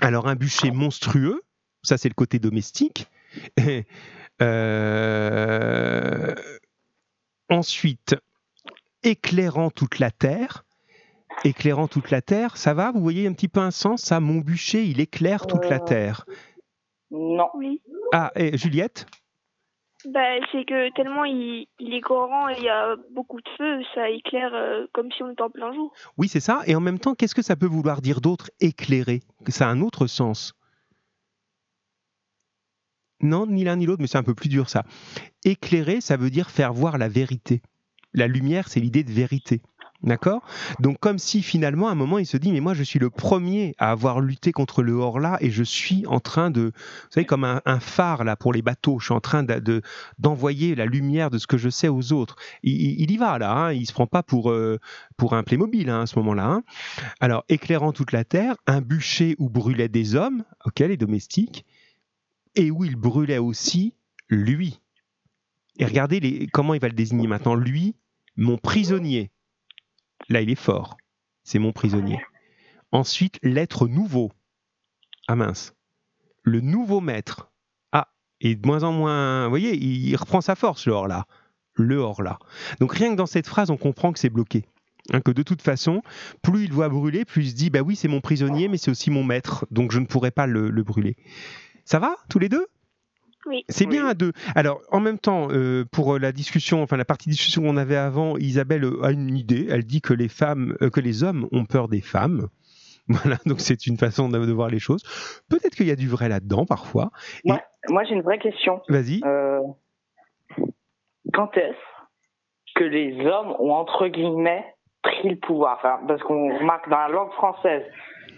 Alors un bûcher monstrueux, ça c'est le côté domestique. Euh, ensuite, éclairant toute la terre éclairant toute la terre, ça va? Vous voyez un petit peu un sens ça? Mon bûcher, il éclaire toute la euh, terre.
Non.
Oui.
Ah, et Juliette?
Bah, c'est que tellement il, est grand et il y a beaucoup de feu, ça éclaire euh, comme si on était en plein jour.
Oui, c'est ça. Et en même temps, qu'est-ce que ça peut vouloir dire d'autre Éclairer? Ça a un autre sens. Non, ni l'un ni l'autre, mais c'est un peu plus dur ça. Éclairer, ça veut dire faire voir la vérité. La lumière, c'est l'idée de vérité. D'accord? Donc comme si finalement à un moment il se dit mais moi je suis le premier à avoir lutté contre le hors-là et je suis en train de, vous savez comme un, phare là pour les bateaux, je suis en train de, d'envoyer la lumière de ce que je sais aux autres. Il, y va là, hein, il se prend pas pour, euh, pour un Playmobil hein, à ce moment-là. Hein. Alors éclairant toute la terre, un bûcher où brûlaient des hommes, ok les domestiques, et où il brûlait aussi lui. Et regardez les, comment il va le désigner maintenant, lui, mon prisonnier. Là, il est fort. C'est mon prisonnier. Ensuite, l'être nouveau. Ah mince. Le nouveau maître. Ah, et de moins en moins. Vous voyez, il reprend sa force, le hors là. Le hors là. Donc rien que dans cette phrase, on comprend que c'est bloqué. Hein, que de toute façon, plus il voit brûler, plus il se dit bah oui, c'est mon prisonnier, mais c'est aussi mon maître, donc je ne pourrais pas le brûler. Ça va, tous les deux?
Oui.
C'est bien
Oui.
à deux. Alors, en même temps, euh, pour la discussion, enfin la partie discussion qu'on avait avant, Isabelle euh, a une idée. Elle dit que les femmes, euh, que les hommes ont peur des femmes. Voilà, donc c'est une façon de, de voir les choses. Peut-être qu'il y a du vrai là-dedans parfois. Et-
Moi, moi, j'ai une vraie question.
Vas-y.
Euh, quand est-ce que les hommes ont entre guillemets pris le pouvoir? Enfin, Parce qu'on remarque dans la langue française,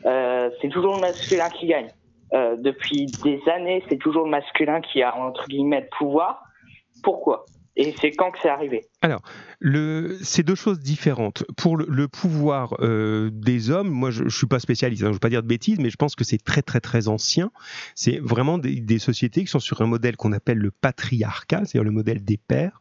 euh, c'est toujours le masculin qui gagne. Euh, depuis des années, c'est toujours le masculin qui a entre guillemets le pouvoir. Pourquoi? Et c'est quand que c'est arrivé
Le, c'est deux choses différentes. Pour le, pouvoir euh, des hommes, moi je, je suis pas spécialiste, hein, je ne veux pas dire de bêtises, mais je pense que c'est très très très ancien. C'est vraiment des, des sociétés qui sont sur un modèle qu'on appelle le patriarcat, c'est-à-dire le modèle des pères.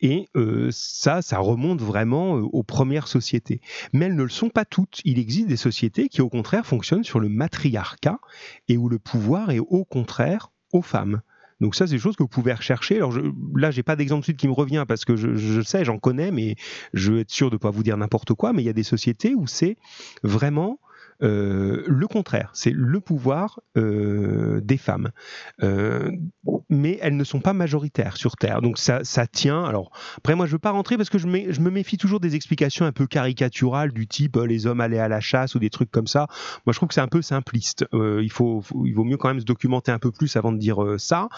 Et euh, ça, ça remonte vraiment euh, aux premières sociétés. Mais elles ne le sont pas toutes. Il existe des sociétés qui au contraire fonctionnent sur le matriarcat et où le pouvoir est au contraire aux femmes. Donc ça, c'est des choses que vous pouvez rechercher. Alors je, là, j'ai pas d'exemple de suite qui me revient parce que je, je sais, j'en connais, mais je veux être sûr de pas vous dire n'importe quoi. Mais il y a des sociétés où c'est vraiment euh, le contraire. C'est le pouvoir euh, des femmes. Euh, mais elles ne sont pas majoritaires sur Terre. Donc ça, ça tient. Alors après, moi, je veux pas rentrer parce que je, je me méfie toujours des explications un peu caricaturales du type les hommes allaient à la chasse ou des trucs comme ça. Moi, je trouve que c'est un peu simpliste. Il, faut, il vaut mieux quand même se documenter un peu plus avant de dire ça.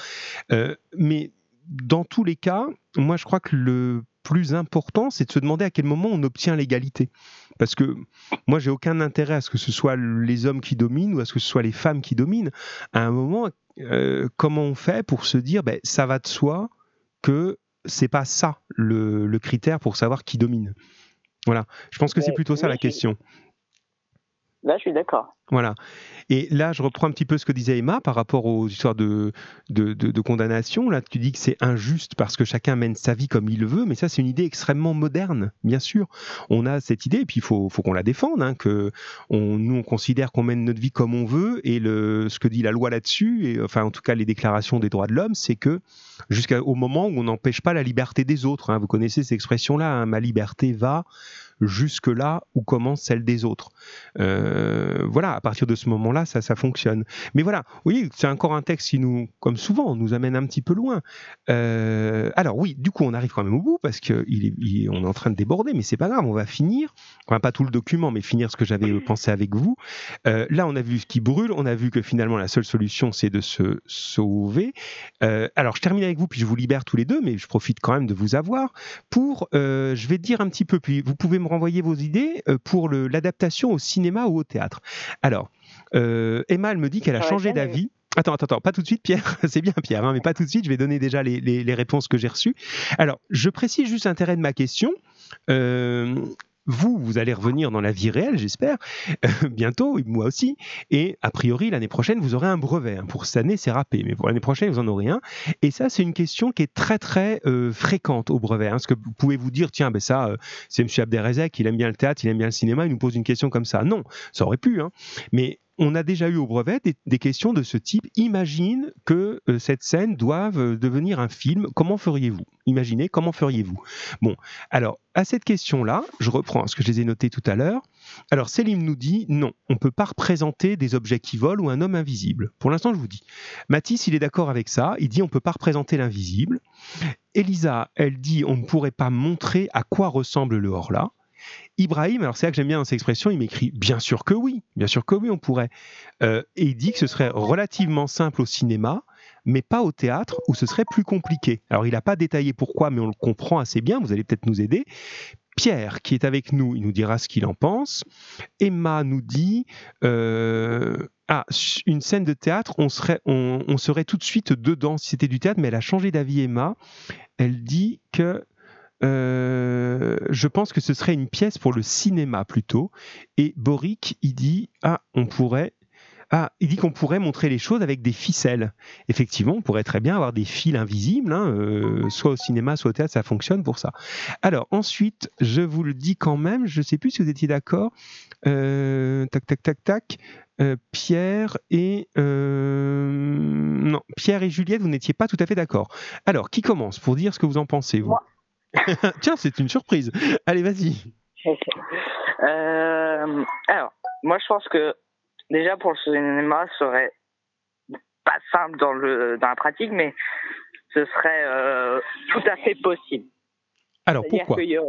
Mais dans tous les cas, moi, je crois que le plus important, c'est de se demander à quel moment on obtient l'égalité. Parce que moi, j'ai aucun intérêt à ce que ce soit les hommes qui dominent ou à ce que ce soit les femmes qui dominent. À un moment, euh, comment on fait pour se dire, ben, ça va de soi que c'est pas ça le, le critère pour savoir qui domine? Voilà. Je pense que c'est plutôt ça la question.
Là, je suis d'accord.
Voilà. Et là, je reprends un petit peu ce que disait Emma par rapport aux histoires de, de, condamnation. Là, tu dis que c'est injuste parce que chacun mène sa vie comme il veut, mais ça, c'est une idée extrêmement moderne, bien sûr. On a cette idée, et puis il faut, faut qu'on la défende, hein, que nous, on considère qu'on mène notre vie comme on veut, et le, ce que dit la loi là-dessus, enfin, en tout cas, les déclarations des droits de l'homme, c'est que jusqu'au moment où on n'empêche pas la liberté des autres, hein, vous connaissez cette expression-là, hein, ma liberté va jusque là où commence celle des autres. Euh, voilà, à partir de ce moment-là, ça, ça fonctionne. Mais voilà, oui, c'est encore un texte qui nous, comme souvent, nous amène un petit peu loin. Euh, alors oui, du coup, on arrive quand même au bout parce que il est, il est- on est en train de déborder, mais c'est pas grave, on va finir. Enfin, pas tout le document, mais finir ce que j'avais pensé avec vous. Euh, là, on a vu ce qui brûle, on a vu que finalement la seule solution, c'est de se sauver. Euh, alors, je termine avec vous, puis je vous libère tous les deux, mais je profite quand même de vous avoir pour, je vais dire un petit peu, puis vous pouvez me renvoyer vos idées pour l'adaptation au cinéma ou au théâtre. Alors, euh, Emma, elle me dit qu'elle a changé d'avis. Attends, attends, attends, pas tout de suite, Pierre. C'est bien, Pierre, hein, mais pas tout de suite. Je vais donner déjà les, les- les réponses que j'ai reçues. Alors, je précise juste l'intérêt de ma question. Euh, vous, vous allez revenir dans la vie réelle, j'espère, euh, bientôt, moi aussi. Et a priori, l'année prochaine, vous aurez un brevet. hein. Pour cette année, c'est râpé, mais pour l'année prochaine, vous en aurez un. Et ça, c'est une question qui est très, très euh, fréquente au brevet. Hein, parce que vous pouvez vous dire, tiens, ben ça, euh, c'est M. Abderrezek, il aime bien le théâtre, il aime bien le cinéma, il nous pose une question comme ça. Non, ça aurait pu. Hein. Mais on a déjà eu au brevet des, questions de ce type. Imagine que euh, cette scène doive euh, devenir un film. Comment feriez-vous? Imaginez, comment feriez-vous? Bon, alors, à cette question-là, je reprends ce que je les ai notés tout à l'heure. Alors, Céline nous dit non, on ne peut pas représenter des objets qui volent ou un homme invisible. Pour l'instant, je vous dis. Mathis, il est d'accord avec ça. Il dit on ne peut pas représenter l'invisible. Elisa, elle dit on ne pourrait pas montrer à quoi ressemble le Horla. Ibrahim, alors c'est là que j'aime bien dans cette expression, il m'écrit bien sûr que oui, bien sûr que oui, on pourrait. Euh, et il dit que ce serait relativement simple au cinéma, mais pas au théâtre où ce serait plus compliqué. Alors il n'a pas détaillé pourquoi, mais on le comprend assez bien, vous allez peut-être nous aider. Pierre, qui est avec nous, il nous dira ce qu'il en pense. Emma nous dit euh, Ah, une scène de théâtre, on serait, on, on serait tout de suite dedans si c'était du théâtre, mais elle a changé d'avis, Emma. Elle dit que euh, je pense que ce serait une pièce pour le cinéma plutôt. Et Boric, il dit Ah, on pourrait. Ah, il dit qu'on pourrait montrer les choses avec des ficelles. Effectivement, on pourrait très bien avoir des fils invisibles, hein, euh, soit au cinéma, soit au théâtre, ça fonctionne pour ça. Alors ensuite, je vous le dis quand même, je ne sais plus si vous étiez d'accord. Euh, tac, tac, tac, tac. Pierre et non, Pierre et Juliette, vous n'étiez pas tout à fait d'accord. Alors, qui commence pour dire ce que vous en pensez vous? Tiens, c'est une surprise. Allez, vas-y.
Euh, alors, moi je pense que déjà pour le cinéma, ce serait pas simple dans, le, dans la pratique, mais ce serait euh, tout à fait possible.
Alors pourquoi?
y a-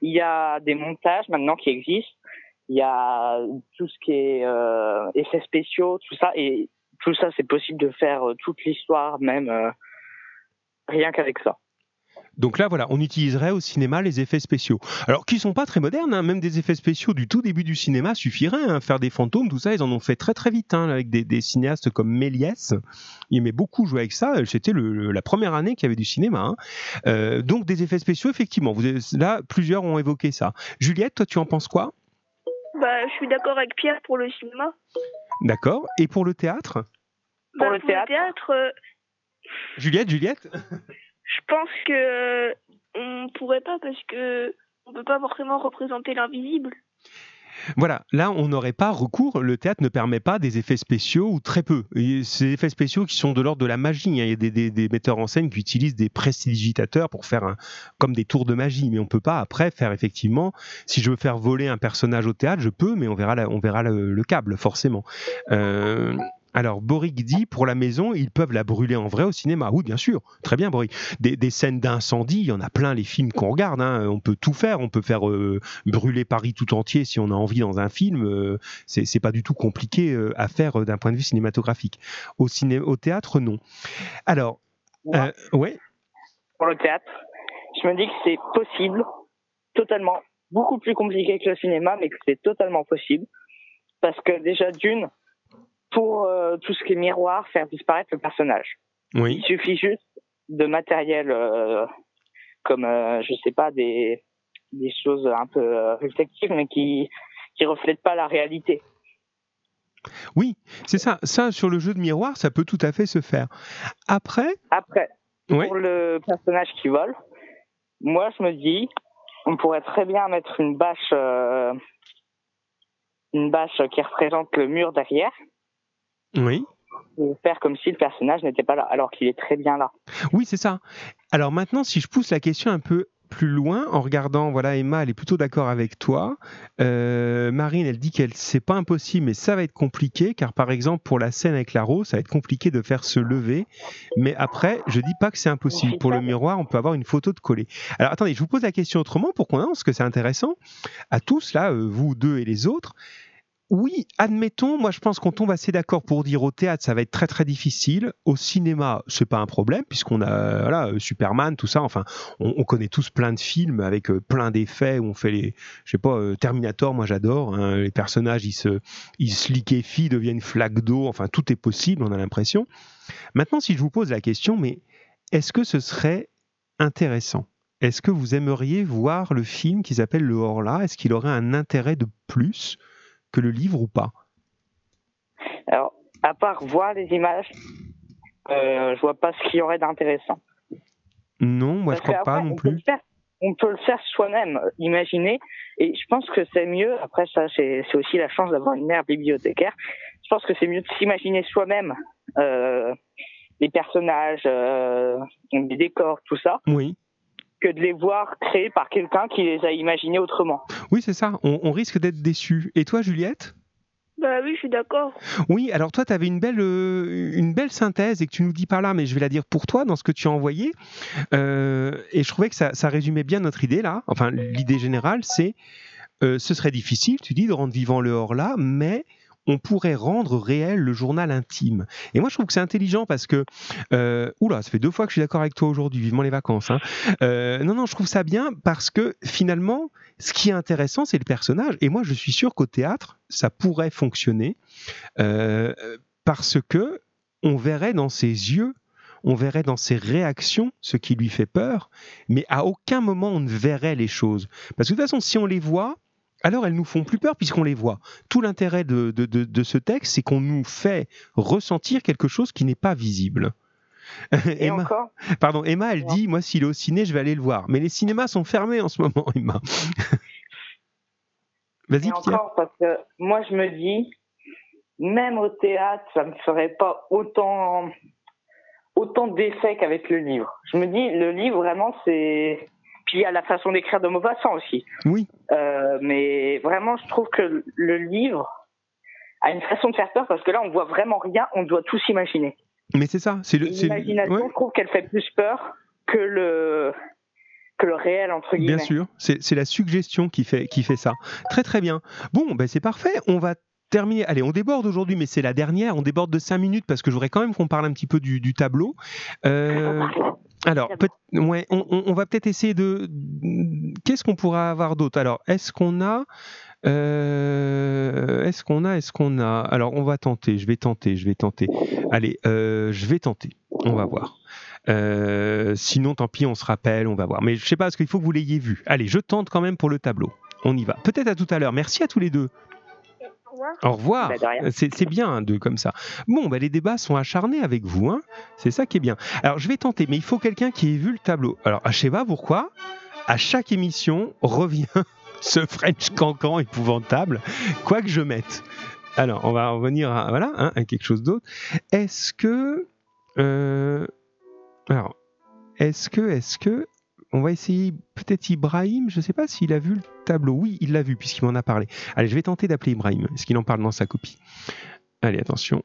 Il y a des montages maintenant qui existent, il y a tout ce qui est euh, effets spéciaux, tout ça, et tout ça c'est possible de faire euh, toute l'histoire, même euh, rien qu'avec ça.
Donc là, voilà, on utiliserait au cinéma les effets spéciaux. Alors, qui sont pas très modernes, hein, même des effets spéciaux du tout début du cinéma suffiraient. hein. Faire des fantômes, tout ça, ils en ont fait très très vite, hein, avec des, des cinéastes comme Méliès. Il aimait beaucoup jouer avec ça. C'était le- le- la première année qu'il y avait du cinéma. hein. Euh, donc, des effets spéciaux, effectivement. Vous avez- là, plusieurs ont évoqué ça. Juliette, toi, tu en penses quoi?
Bah, je suis d'accord avec Pierre pour le cinéma.
D'accord. Et pour le théâtre?
Pour
Bah,
le théâtre
euh,
Juliette, Juliette?
je pense que euh, on pourrait pas parce que on peut pas forcément représenter l'invisible.
Voilà, là on n'aurait pas recours, le théâtre ne permet pas des effets spéciaux ou très peu. Ces effets spéciaux qui sont de l'ordre de la magie, hein. il y a des, metteurs en scène qui utilisent des prestidigitateurs pour faire comme des tours de magie, mais on peut pas après faire effectivement, si je veux faire voler un personnage au théâtre, je peux, mais on verra, la- on verra le, le câble forcément. Euh, alors, Boric dit, pour la maison, ils peuvent la brûler en vrai au cinéma. Oui, bien sûr. Très bien, Boric. Des, des scènes d'incendie, il y en a plein, les films qu'on regarde. hein. On peut tout faire. On peut faire euh, brûler Paris tout entier si on a envie dans un film. euh, c'est pas du tout compliqué euh, à faire euh, d'un point de vue cinématographique. Au, ciné au théâtre, non. Alors,
Moi,
euh, ouais,
pour le théâtre, je me dis que c'est possible, totalement, beaucoup plus compliqué que le cinéma, mais que c'est totalement possible. Parce que déjà, d'une, pour euh, tout ce qui est miroir, faire disparaître le personnage.
oui.
Il suffit juste de matériel euh, comme, euh, je sais pas, des, des choses un peu euh, réflectives, mais qui qui reflètent pas la réalité.
Oui, c'est ça. Ça, sur le jeu de miroir, ça peut tout à fait se faire. Après,
Après,
ouais,
pour le personnage qui vole, moi je me dis, on pourrait très bien mettre une bâche, euh, une bâche qui représente le mur derrière,
oui.
et faire comme si le personnage n'était pas là, alors qu'il est très bien là.
Oui, c'est ça. Alors maintenant, si je pousse la question un peu plus loin, en regardant, voilà, Emma, elle est plutôt d'accord avec toi. Euh, Marine, elle dit qu'elle c'est pas impossible, mais ça va être compliqué, car par exemple pour la scène avec la rose, ça va être compliqué de faire se lever. Mais après, je dis pas que c'est impossible. Pour le miroir, on peut avoir une photo de coller. Alors attendez, je vous pose la question autrement pour qu'on avance, parce que c'est intéressant. À tous là, euh, vous deux et les autres. Oui, admettons, moi je pense qu'on tombe assez d'accord pour dire au théâtre ça va être très très difficile, au cinéma c'est pas un problème puisqu'on a voilà euh, Superman tout ça, enfin on, on connaît tous plein de films avec euh, plein d'effets où on fait les, je sais pas euh, Terminator moi j'adore, hein, les personnages ils se ils se liquéfient, deviennent flaques d'eau, enfin tout est possible on a l'impression. Maintenant si je vous pose la question, mais est-ce que ce serait intéressant? Est-ce que vous aimeriez voir le film qui s'appelle Le Horla Est-ce qu'il aurait un intérêt de plus? Que le livre ou pas?
Alors, à part voir les images, euh, je vois pas ce qu'il y aurait d'intéressant.
Non, moi je
Parce
crois pas non
on peut
plus.
faire- on peut le faire soi-même, imaginer. Et je pense que c'est mieux. Après, ça, c'est c'est aussi la chance d'avoir une mère bibliothécaire. Je pense que c'est mieux de s'imaginer soi-même euh, les personnages, euh, les décors, tout ça,
Oui,
que de les voir créés par quelqu'un qui les a imaginés autrement.
oui c'est ça. On, on risque d'être déçu. Et toi, Juliette?
Bah oui, je suis d'accord.
Oui, alors toi, tu avais une belle, euh, une belle synthèse et que tu nous dis par là, mais je vais la dire pour toi dans ce que tu as envoyé. Euh, et je trouvais que ça, ça résumait bien notre idée là. Enfin, l'idée générale, c'est euh, ce serait difficile, tu dis, de rendre vivant le hors-là, mais on pourrait rendre réel le journal intime. Et moi, je trouve que c'est intelligent parce que, euh, oula, ça fait deux fois que je suis d'accord avec toi aujourd'hui, vivement les vacances. hein. Euh, non, non, je trouve ça bien parce que finalement, ce qui est intéressant, c'est le personnage. Et moi, je suis sûr qu'au théâtre, ça pourrait fonctionner euh, parce que on verrait dans ses yeux, on verrait dans ses réactions ce qui lui fait peur, mais à aucun moment on ne verrait les choses. Parce que de toute façon, si on les voit, alors elles nous font plus peur puisqu'on les voit. Tout l'intérêt de, de- de- de ce texte, c'est qu'on nous fait ressentir quelque chose qui n'est pas visible.
Et
Emma,
encore,
pardon, Emma, elle
Ouais.
dit, moi, s'il est au ciné, je vais aller le voir. Mais les cinémas sont fermés en ce moment, Emma. Vas-y,
encore, parce que moi, je me dis, même au théâtre, ça me ferait pas autant, autant d'effet qu'avec le livre. Je me dis, le livre, vraiment, c'est. Puis il y a la façon d'écrire de Maupassant aussi.
Oui,
Euh, mais vraiment, je trouve que le livre a une façon de faire peur parce que là, on voit vraiment rien, on doit tout s'imaginer.
Mais c'est ça, c'est.
L'imagination, je trouve qu'elle fait plus peur que le que le réel entre guillemets.
Bien sûr, c'est la suggestion qui fait qui fait ça. Très très bien. Bon, ben c'est parfait. On va terminer. Allez, on déborde aujourd'hui, mais c'est la dernière. On déborde de 5 minutes parce que je voudrais quand même qu'on parle un petit peu du, tableau. Euh, alors, ouais, on, va peut-être essayer de. Qu'est-ce qu'on pourra avoir d'autre? Alors, est-ce qu'on a. Euh, est-ce qu'on a Est-ce qu'on a? Alors, on va tenter. Je vais tenter. Je vais tenter. Allez, euh, je vais tenter. On va voir. sinon, tant pis, on se rappelle, on va voir. Mais je sais pas, parce qu'il faut que vous l'ayez vu. Allez, je tente quand même pour le tableau. On y va. Peut-être à tout à l'heure. Merci à tous les deux. Au revoir. Bah, c'est bien un deux comme ça. Bon, bah, les débats sont acharnés avec vous. Hein c'est ça qui est bien. Alors, je vais tenter, mais il faut quelqu'un qui ait vu le tableau. Alors, je sais pas pourquoi, à chaque émission revient ce French cancan épouvantable, quoi que je mette. Alors, on va revenir à, voilà, hein, à quelque chose d'autre. Est-ce que. Euh, alors, est-ce que, est-ce que on va essayer peut-être Ibrahim, je ne sais pas s'il a vu le tableau. Oui, il l'a vu puisqu'il m'en a parlé. Allez, je vais tenter d'appeler Ibrahim. Est-ce qu'il en parle dans sa copie Allez, attention.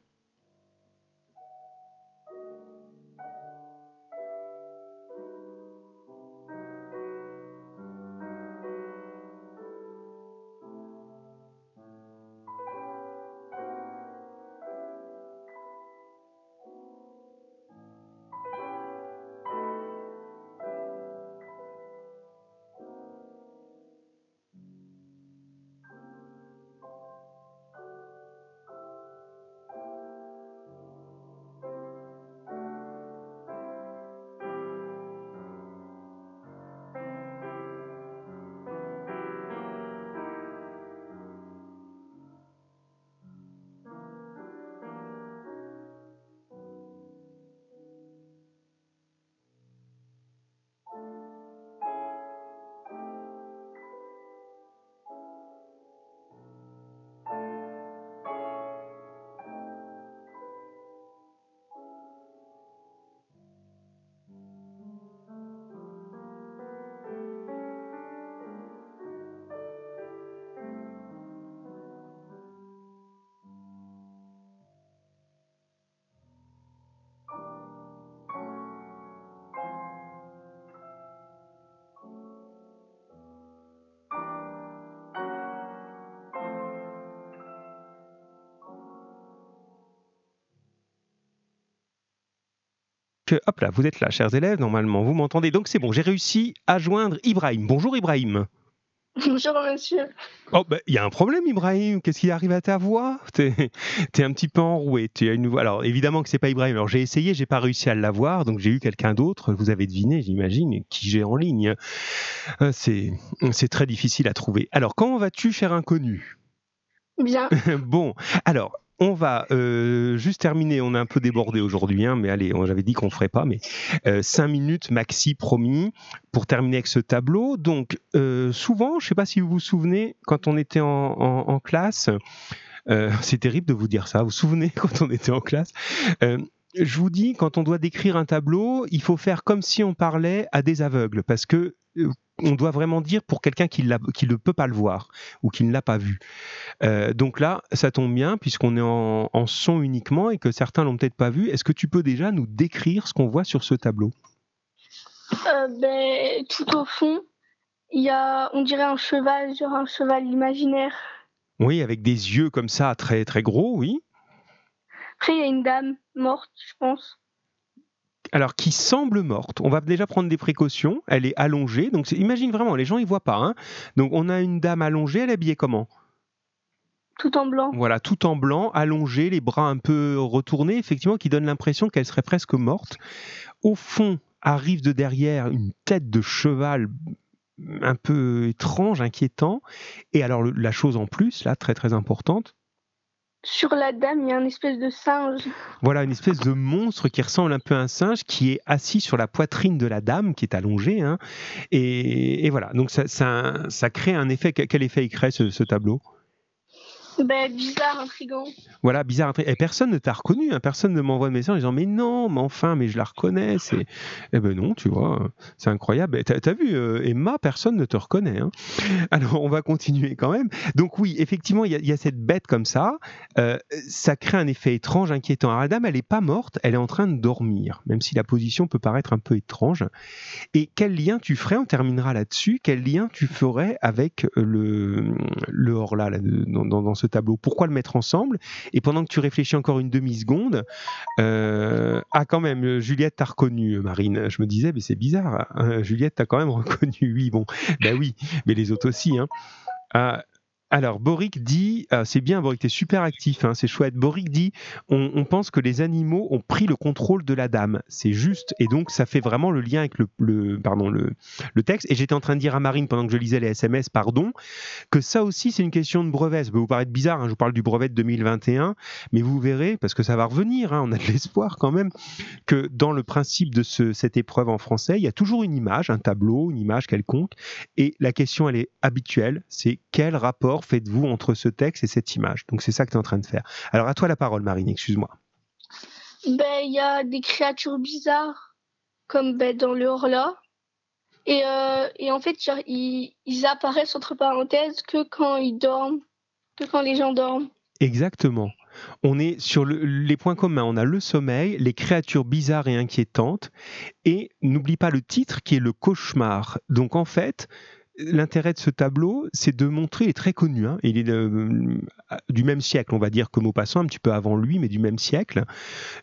Hop là, vous êtes là, chers élèves, normalement, vous m'entendez. Donc c'est bon, j'ai réussi à joindre Ibrahim. Bonjour Ibrahim.
Bonjour monsieur.
Oh, bah, il y a un problème, Ibrahim. Qu'est-ce qui arrive à ta voix? T'es es un petit peu enroué. Tu as une voix. Alors, évidemment que c'est pas Ibrahim. Alors, j'ai essayé, j'ai pas réussi à l'avoir. Donc, j'ai eu quelqu'un d'autre. Vous avez deviné, j'imagine, qui j'ai en ligne. Euh, c'est très difficile à trouver. Alors, comment vas-tu, cher inconnu?
Bien.
bon, alors, on va euh, juste terminer. On a un peu débordé aujourd'hui, hein, mais allez, j'avais dit qu'on ferait pas, mais euh, cinq minutes maxi promis pour terminer avec ce tableau. Donc euh, souvent, je ne sais pas si vous vous souvenez, quand on était en, classe, c'est terrible de vous dire ça. Vous vous souvenez quand on était en classe je vous dis, quand on doit décrire un tableau, il faut faire comme si on parlait à des aveugles, parce que on doit vraiment dire pour quelqu'un qui, ne peut pas le voir ou qui ne l'a pas vu. Euh, donc là, ça tombe bien puisqu'on est en, son uniquement et que certains l'ont peut-être pas vu. Est-ce que tu peux déjà nous décrire ce qu'on voit sur ce tableau?
Euh, ben, Tout au fond, il y a, on dirait un cheval, genre un cheval imaginaire.
Oui, avec des yeux comme ça, très très gros, oui.
Après, il y a une dame morte, je pense
alors qui semble morte. On va déjà prendre des précautions. Elle est allongée. Donc imagine vraiment, les gens ils voient pas. Hein. Donc on a une dame allongée. Elle est habillée comment?
Tout en blanc.
Voilà, tout en blanc, allongée, les bras un peu retournés, effectivement, qui donne l'impression qu'elle serait presque morte. Au fond arrive de derrière une tête de cheval un peu étrange, inquiétant. Et alors la chose en plus, là, très très importante,
sur la dame, il y a une espèce de singe.
Voilà, une espèce de monstre qui ressemble un peu à un singe qui est assis sur la poitrine de la dame qui est allongée. Hein. Et, voilà, donc ça, ça, crée un effet. Quel effet il crée ce, tableau?
Ben, bizarre, intrigant.
Voilà, bizarre. Et personne ne t'a reconnu, hein, personne ne m'envoie de message en disant mais non, mais enfin, mais je la reconnais. C'est... Eh ben non, tu vois, c'est incroyable. Et T'as, vu, euh, Emma, personne ne te reconnaît. hein. Alors on va continuer quand même. Donc oui, effectivement, il y, a- cette bête comme ça. Euh, ça crée un effet étrange, inquiétant. Alors la dame, elle n'est pas morte, elle est en train de dormir, même si la position peut paraître un peu étrange. Et quel lien tu ferais, on terminera là-dessus, quel lien tu ferais avec le, le hors-là, là, dans ce tableau Pourquoi le mettre ensemble? Et pendant que tu réfléchis encore une demi-seconde, euh, ah quand même, Juliette t'a reconnu, Marine. Je me disais, mais c'est bizarre, hein, Juliette t'a quand même reconnu. Oui, bon, ben oui, mais les autres aussi. Hein. Ah, alors, Boric dit, ah, c'est bien, Boric, t'es super actif, hein, c'est chouette. Boric dit, on, on pense que les animaux ont pris le contrôle de la dame. C'est juste, et donc ça fait vraiment le lien avec le, le- pardon, le, le texte. Et j'étais en train de dire à Marine, pendant que je lisais les SMS, pardon, que ça aussi, c'est une question de brevet. Ça peut vous paraître bizarre, hein, je vous parle du brevet de 2021, mais vous verrez, parce que ça va revenir, hein, on a de l'espoir quand même, que dans le principe de ce- cette épreuve en français, il y a toujours une image, un tableau, une image quelconque, et la question, elle est habituelle, c'est quel rapport faites-vous entre ce texte et cette image? Donc c'est ça que tu es en train de faire. Alors à toi la parole, Marine, excuse-moi.
Ben, il y a des créatures bizarres, comme ben, dans le Horla. Et, euh, et en fait, genre, ils, ils apparaissent entre parenthèses que quand ils dorment, que quand les gens dorment.
Exactement. On est sur le- les points communs. On a le sommeil, les créatures bizarres et inquiétantes, et n'oublie pas le titre qui est le cauchemar. Donc en fait, l'intérêt de ce tableau, c'est de montrer, il est très connu, hein, il est euh, du même siècle, on va dire, que Maupassant, un petit peu avant lui, mais du même siècle,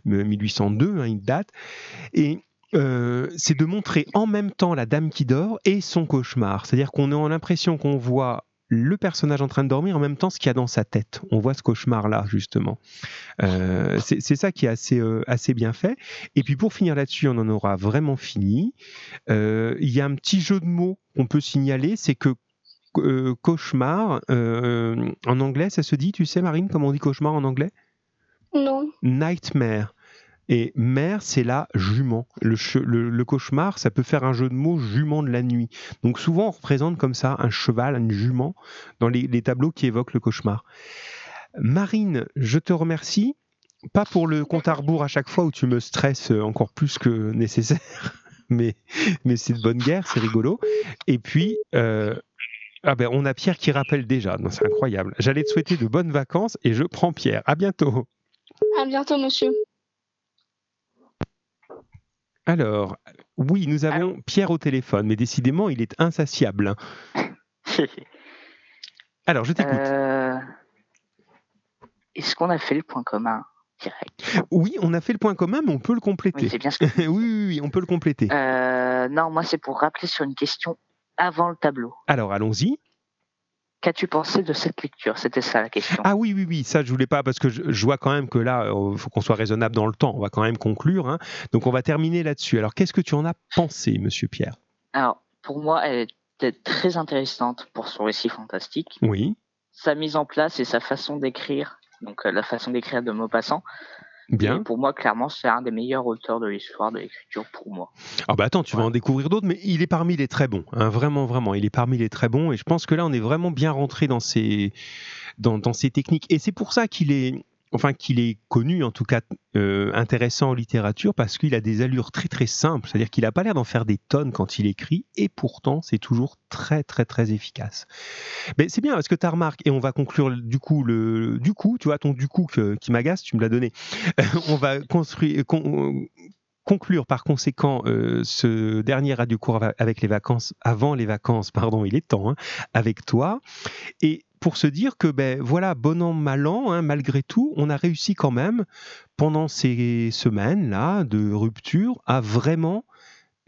euh, 1802, hein, il date, et euh, c'est de montrer en même temps la dame qui dort et son cauchemar. C'est-à-dire qu'on a l'impression qu'on voit le personnage en train de dormir en même temps ce qu'il y a dans sa tête. On voit ce cauchemar-là, justement. Euh, c'est ça qui est assez, euh, assez bien fait. Et puis pour finir là-dessus, on en aura vraiment fini. Euh, Il y a un petit jeu de mots qu'on peut signaler, c'est que cauchemar, en anglais, ça se dit, tu sais Marine, comment on dit cauchemar en anglais?
Non.
Nightmare. Et mère, c'est la jument. Le, che- le- le cauchemar, ça peut faire un jeu de mots jument de la nuit. Donc souvent, on représente comme ça un cheval, une jument, dans les, tableaux qui évoquent le cauchemar. Marine, je te remercie. Pas pour le compte à rebours à chaque fois où tu me stresses encore plus que nécessaire, mais, mais c'est de bonne guerre, c'est rigolo. Et puis, euh, ah ben, on a Pierre qui rappelle déjà. C'est incroyable. J'allais te souhaiter de bonnes vacances et je prends Pierre. À bientôt.
À bientôt, monsieur.
Alors, oui, nous avons Pierre au téléphone, mais décidément, il est insatiable. Alors, je t'écoute.
Euh, Est-ce qu'on a fait le point commun direct
Oui, on a fait le point commun, mais on peut le
Oui,
compléter.
c'est bien ce que.
oui, oui, oui, on peut le compléter.
Euh, non, moi c'est pour rappeler sur une question avant le tableau.
Alors, allons-y.
Qu'as-tu pensé de cette lecture? C'était ça la question.
Ah oui, oui, oui, ça, je voulais pas, parce que je, je vois quand même que là, il faut qu'on soit raisonnable dans le temps. On va quand même conclure. hein. Donc, on va terminer là-dessus. Alors, qu'est-ce que tu en as pensé, monsieur Pierre?
Alors, pour moi, elle était très intéressante pour son récit fantastique.
Oui,
Sa mise en place et sa façon d'écrire, donc euh, la façon d'écrire de Maupassant.
Bien.
Et pour moi, clairement, c'est un des meilleurs auteurs de l'histoire de l'écriture pour moi.
Ah bah attends, tu vas en découvrir d'autres, mais il est parmi les très bons, hein, vraiment, vraiment, il est parmi les très bons, et je pense que là, on est vraiment bien rentré dans ces, dans, dans ces techniques, et c'est pour ça qu'il est, enfin, qu'il est connu, en tout cas, euh, intéressant en littérature, parce qu'il a des allures très, très simples, c'est-à-dire qu'il n'a pas l'air d'en faire des tonnes quand il écrit, et pourtant, c'est toujours très, très, très efficace. Mais c'est bien, parce que tu as remarqué, et on va conclure du coup, le, du coup, tu vois, ton du coup qui m'agace, tu me l'as donné, on va construire, con- conclure par conséquent euh, ce dernier radio cours avec les vacances, avant les vacances, pardon, il est temps, hein, avec toi. Et pour se dire que, ben voilà, bon an, mal an, hein, malgré tout, on a réussi quand même, pendant ces semaines-là de rupture, à vraiment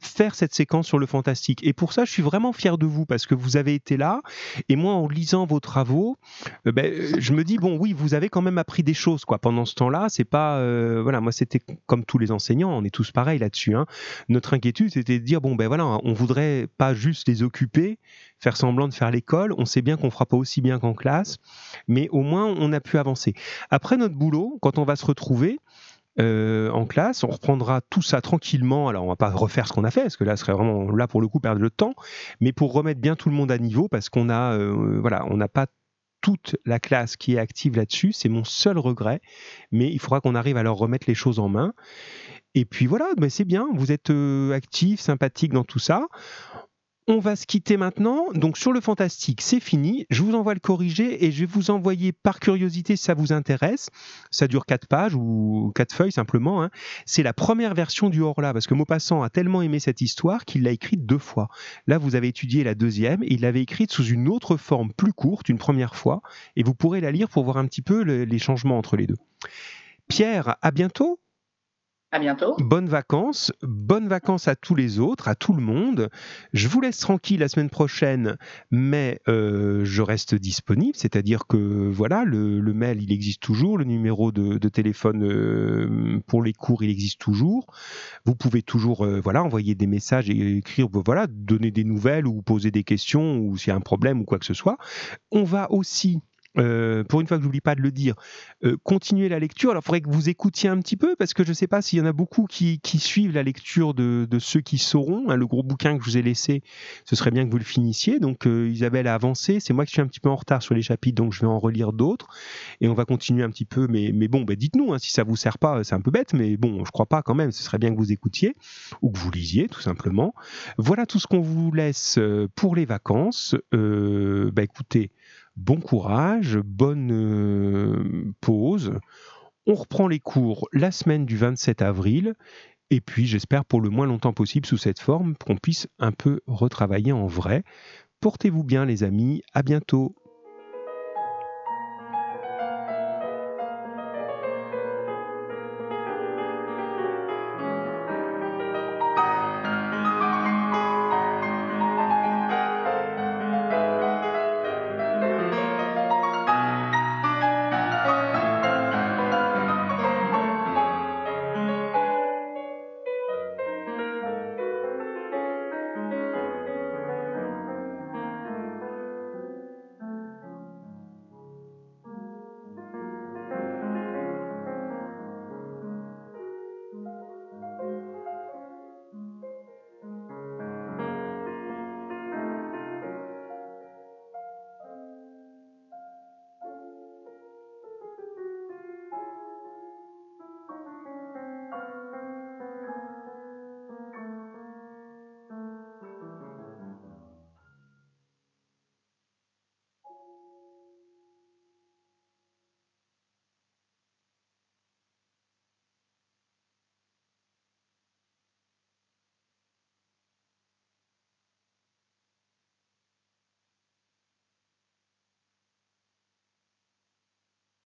faire cette séquence sur le fantastique. Et pour ça, je suis vraiment fier de vous parce que vous avez été là. Et moi, en lisant vos travaux, euh, ben, euh, je me dis bon, oui, vous avez quand même appris des choses quoi. Pendant ce temps-là, c'est pas euh, voilà, moi c'était comme tous les enseignants, on est tous pareils là-dessus. hein. Notre inquiétude, c'était de dire bon ben voilà, on voudrait pas juste les occuper, faire semblant de faire l'école. On sait bien qu'on fera pas aussi bien qu'en classe, mais au moins on a pu avancer. Après notre boulot, quand on va se retrouver, euh, en classe. On reprendra tout ça tranquillement. Alors, on va pas refaire ce qu'on a fait, parce que là, ce serait vraiment là pour le coup perdre le temps, mais pour remettre bien tout le monde à niveau, parce qu'on a, euh, voilà, on n'a pas toute la classe qui est active là-dessus. C'est mon seul regret, mais il faudra qu'on arrive à leur remettre les choses en main. Et puis voilà, mais c'est bien, vous êtes euh, actif, sympathique dans tout ça. On va se quitter maintenant. Donc sur le fantastique, c'est fini. Je vous envoie le corrigé et je vais vous envoyer par curiosité si ça vous intéresse. Ça dure quatre pages ou quatre feuilles simplement. Hein. C'est la première version du Horla parce que Maupassant a tellement aimé cette histoire qu'il l'a écrite deux fois. Là, vous avez étudié la deuxième et il l'avait écrite sous une autre forme plus courte une première fois et vous pourrez la lire pour voir un petit peu les changements entre les deux. Pierre, à bientôt.
À bientôt.
Bonnes vacances, bonnes vacances à tous les autres, à tout le monde. Je vous laisse tranquille la semaine prochaine, mais euh, je reste disponible, c'est-à-dire que voilà, le, mail il existe toujours, le numéro de, téléphone euh, pour les cours il existe toujours. Vous pouvez toujours euh, voilà envoyer des messages et écrire voilà donner des nouvelles ou poser des questions ou s'il y a un problème ou quoi que ce soit. On va aussi euh, pour une fois que j'oublie pas de le dire, euh, continuez la lecture. Alors, il faudrait que vous écoutiez un petit peu parce que je ne sais pas s'il y en a beaucoup qui, suivent la lecture de, ceux qui sauront. Hein, le gros bouquin que je vous ai laissé, ce serait bien que vous le finissiez. Donc, euh, Isabelle a avancé. C'est moi qui suis un petit peu en retard sur les chapitres, donc je vais en relire d'autres et on va continuer un petit peu. Mais, bon, bah, dites-nous hein, si ça vous sert pas. C'est un peu bête, mais bon, je crois pas quand même. Ce serait bien que vous écoutiez ou que vous lisiez, tout simplement. Voilà tout ce qu'on vous laisse pour les vacances. bah, écoutez bon courage, bonne euh, pause. On reprend les cours la semaine du 27 avril. Et puis, j'espère pour le moins longtemps possible sous cette forme, qu'on puisse un peu retravailler en vrai. Portez-vous bien, les amis. À bientôt.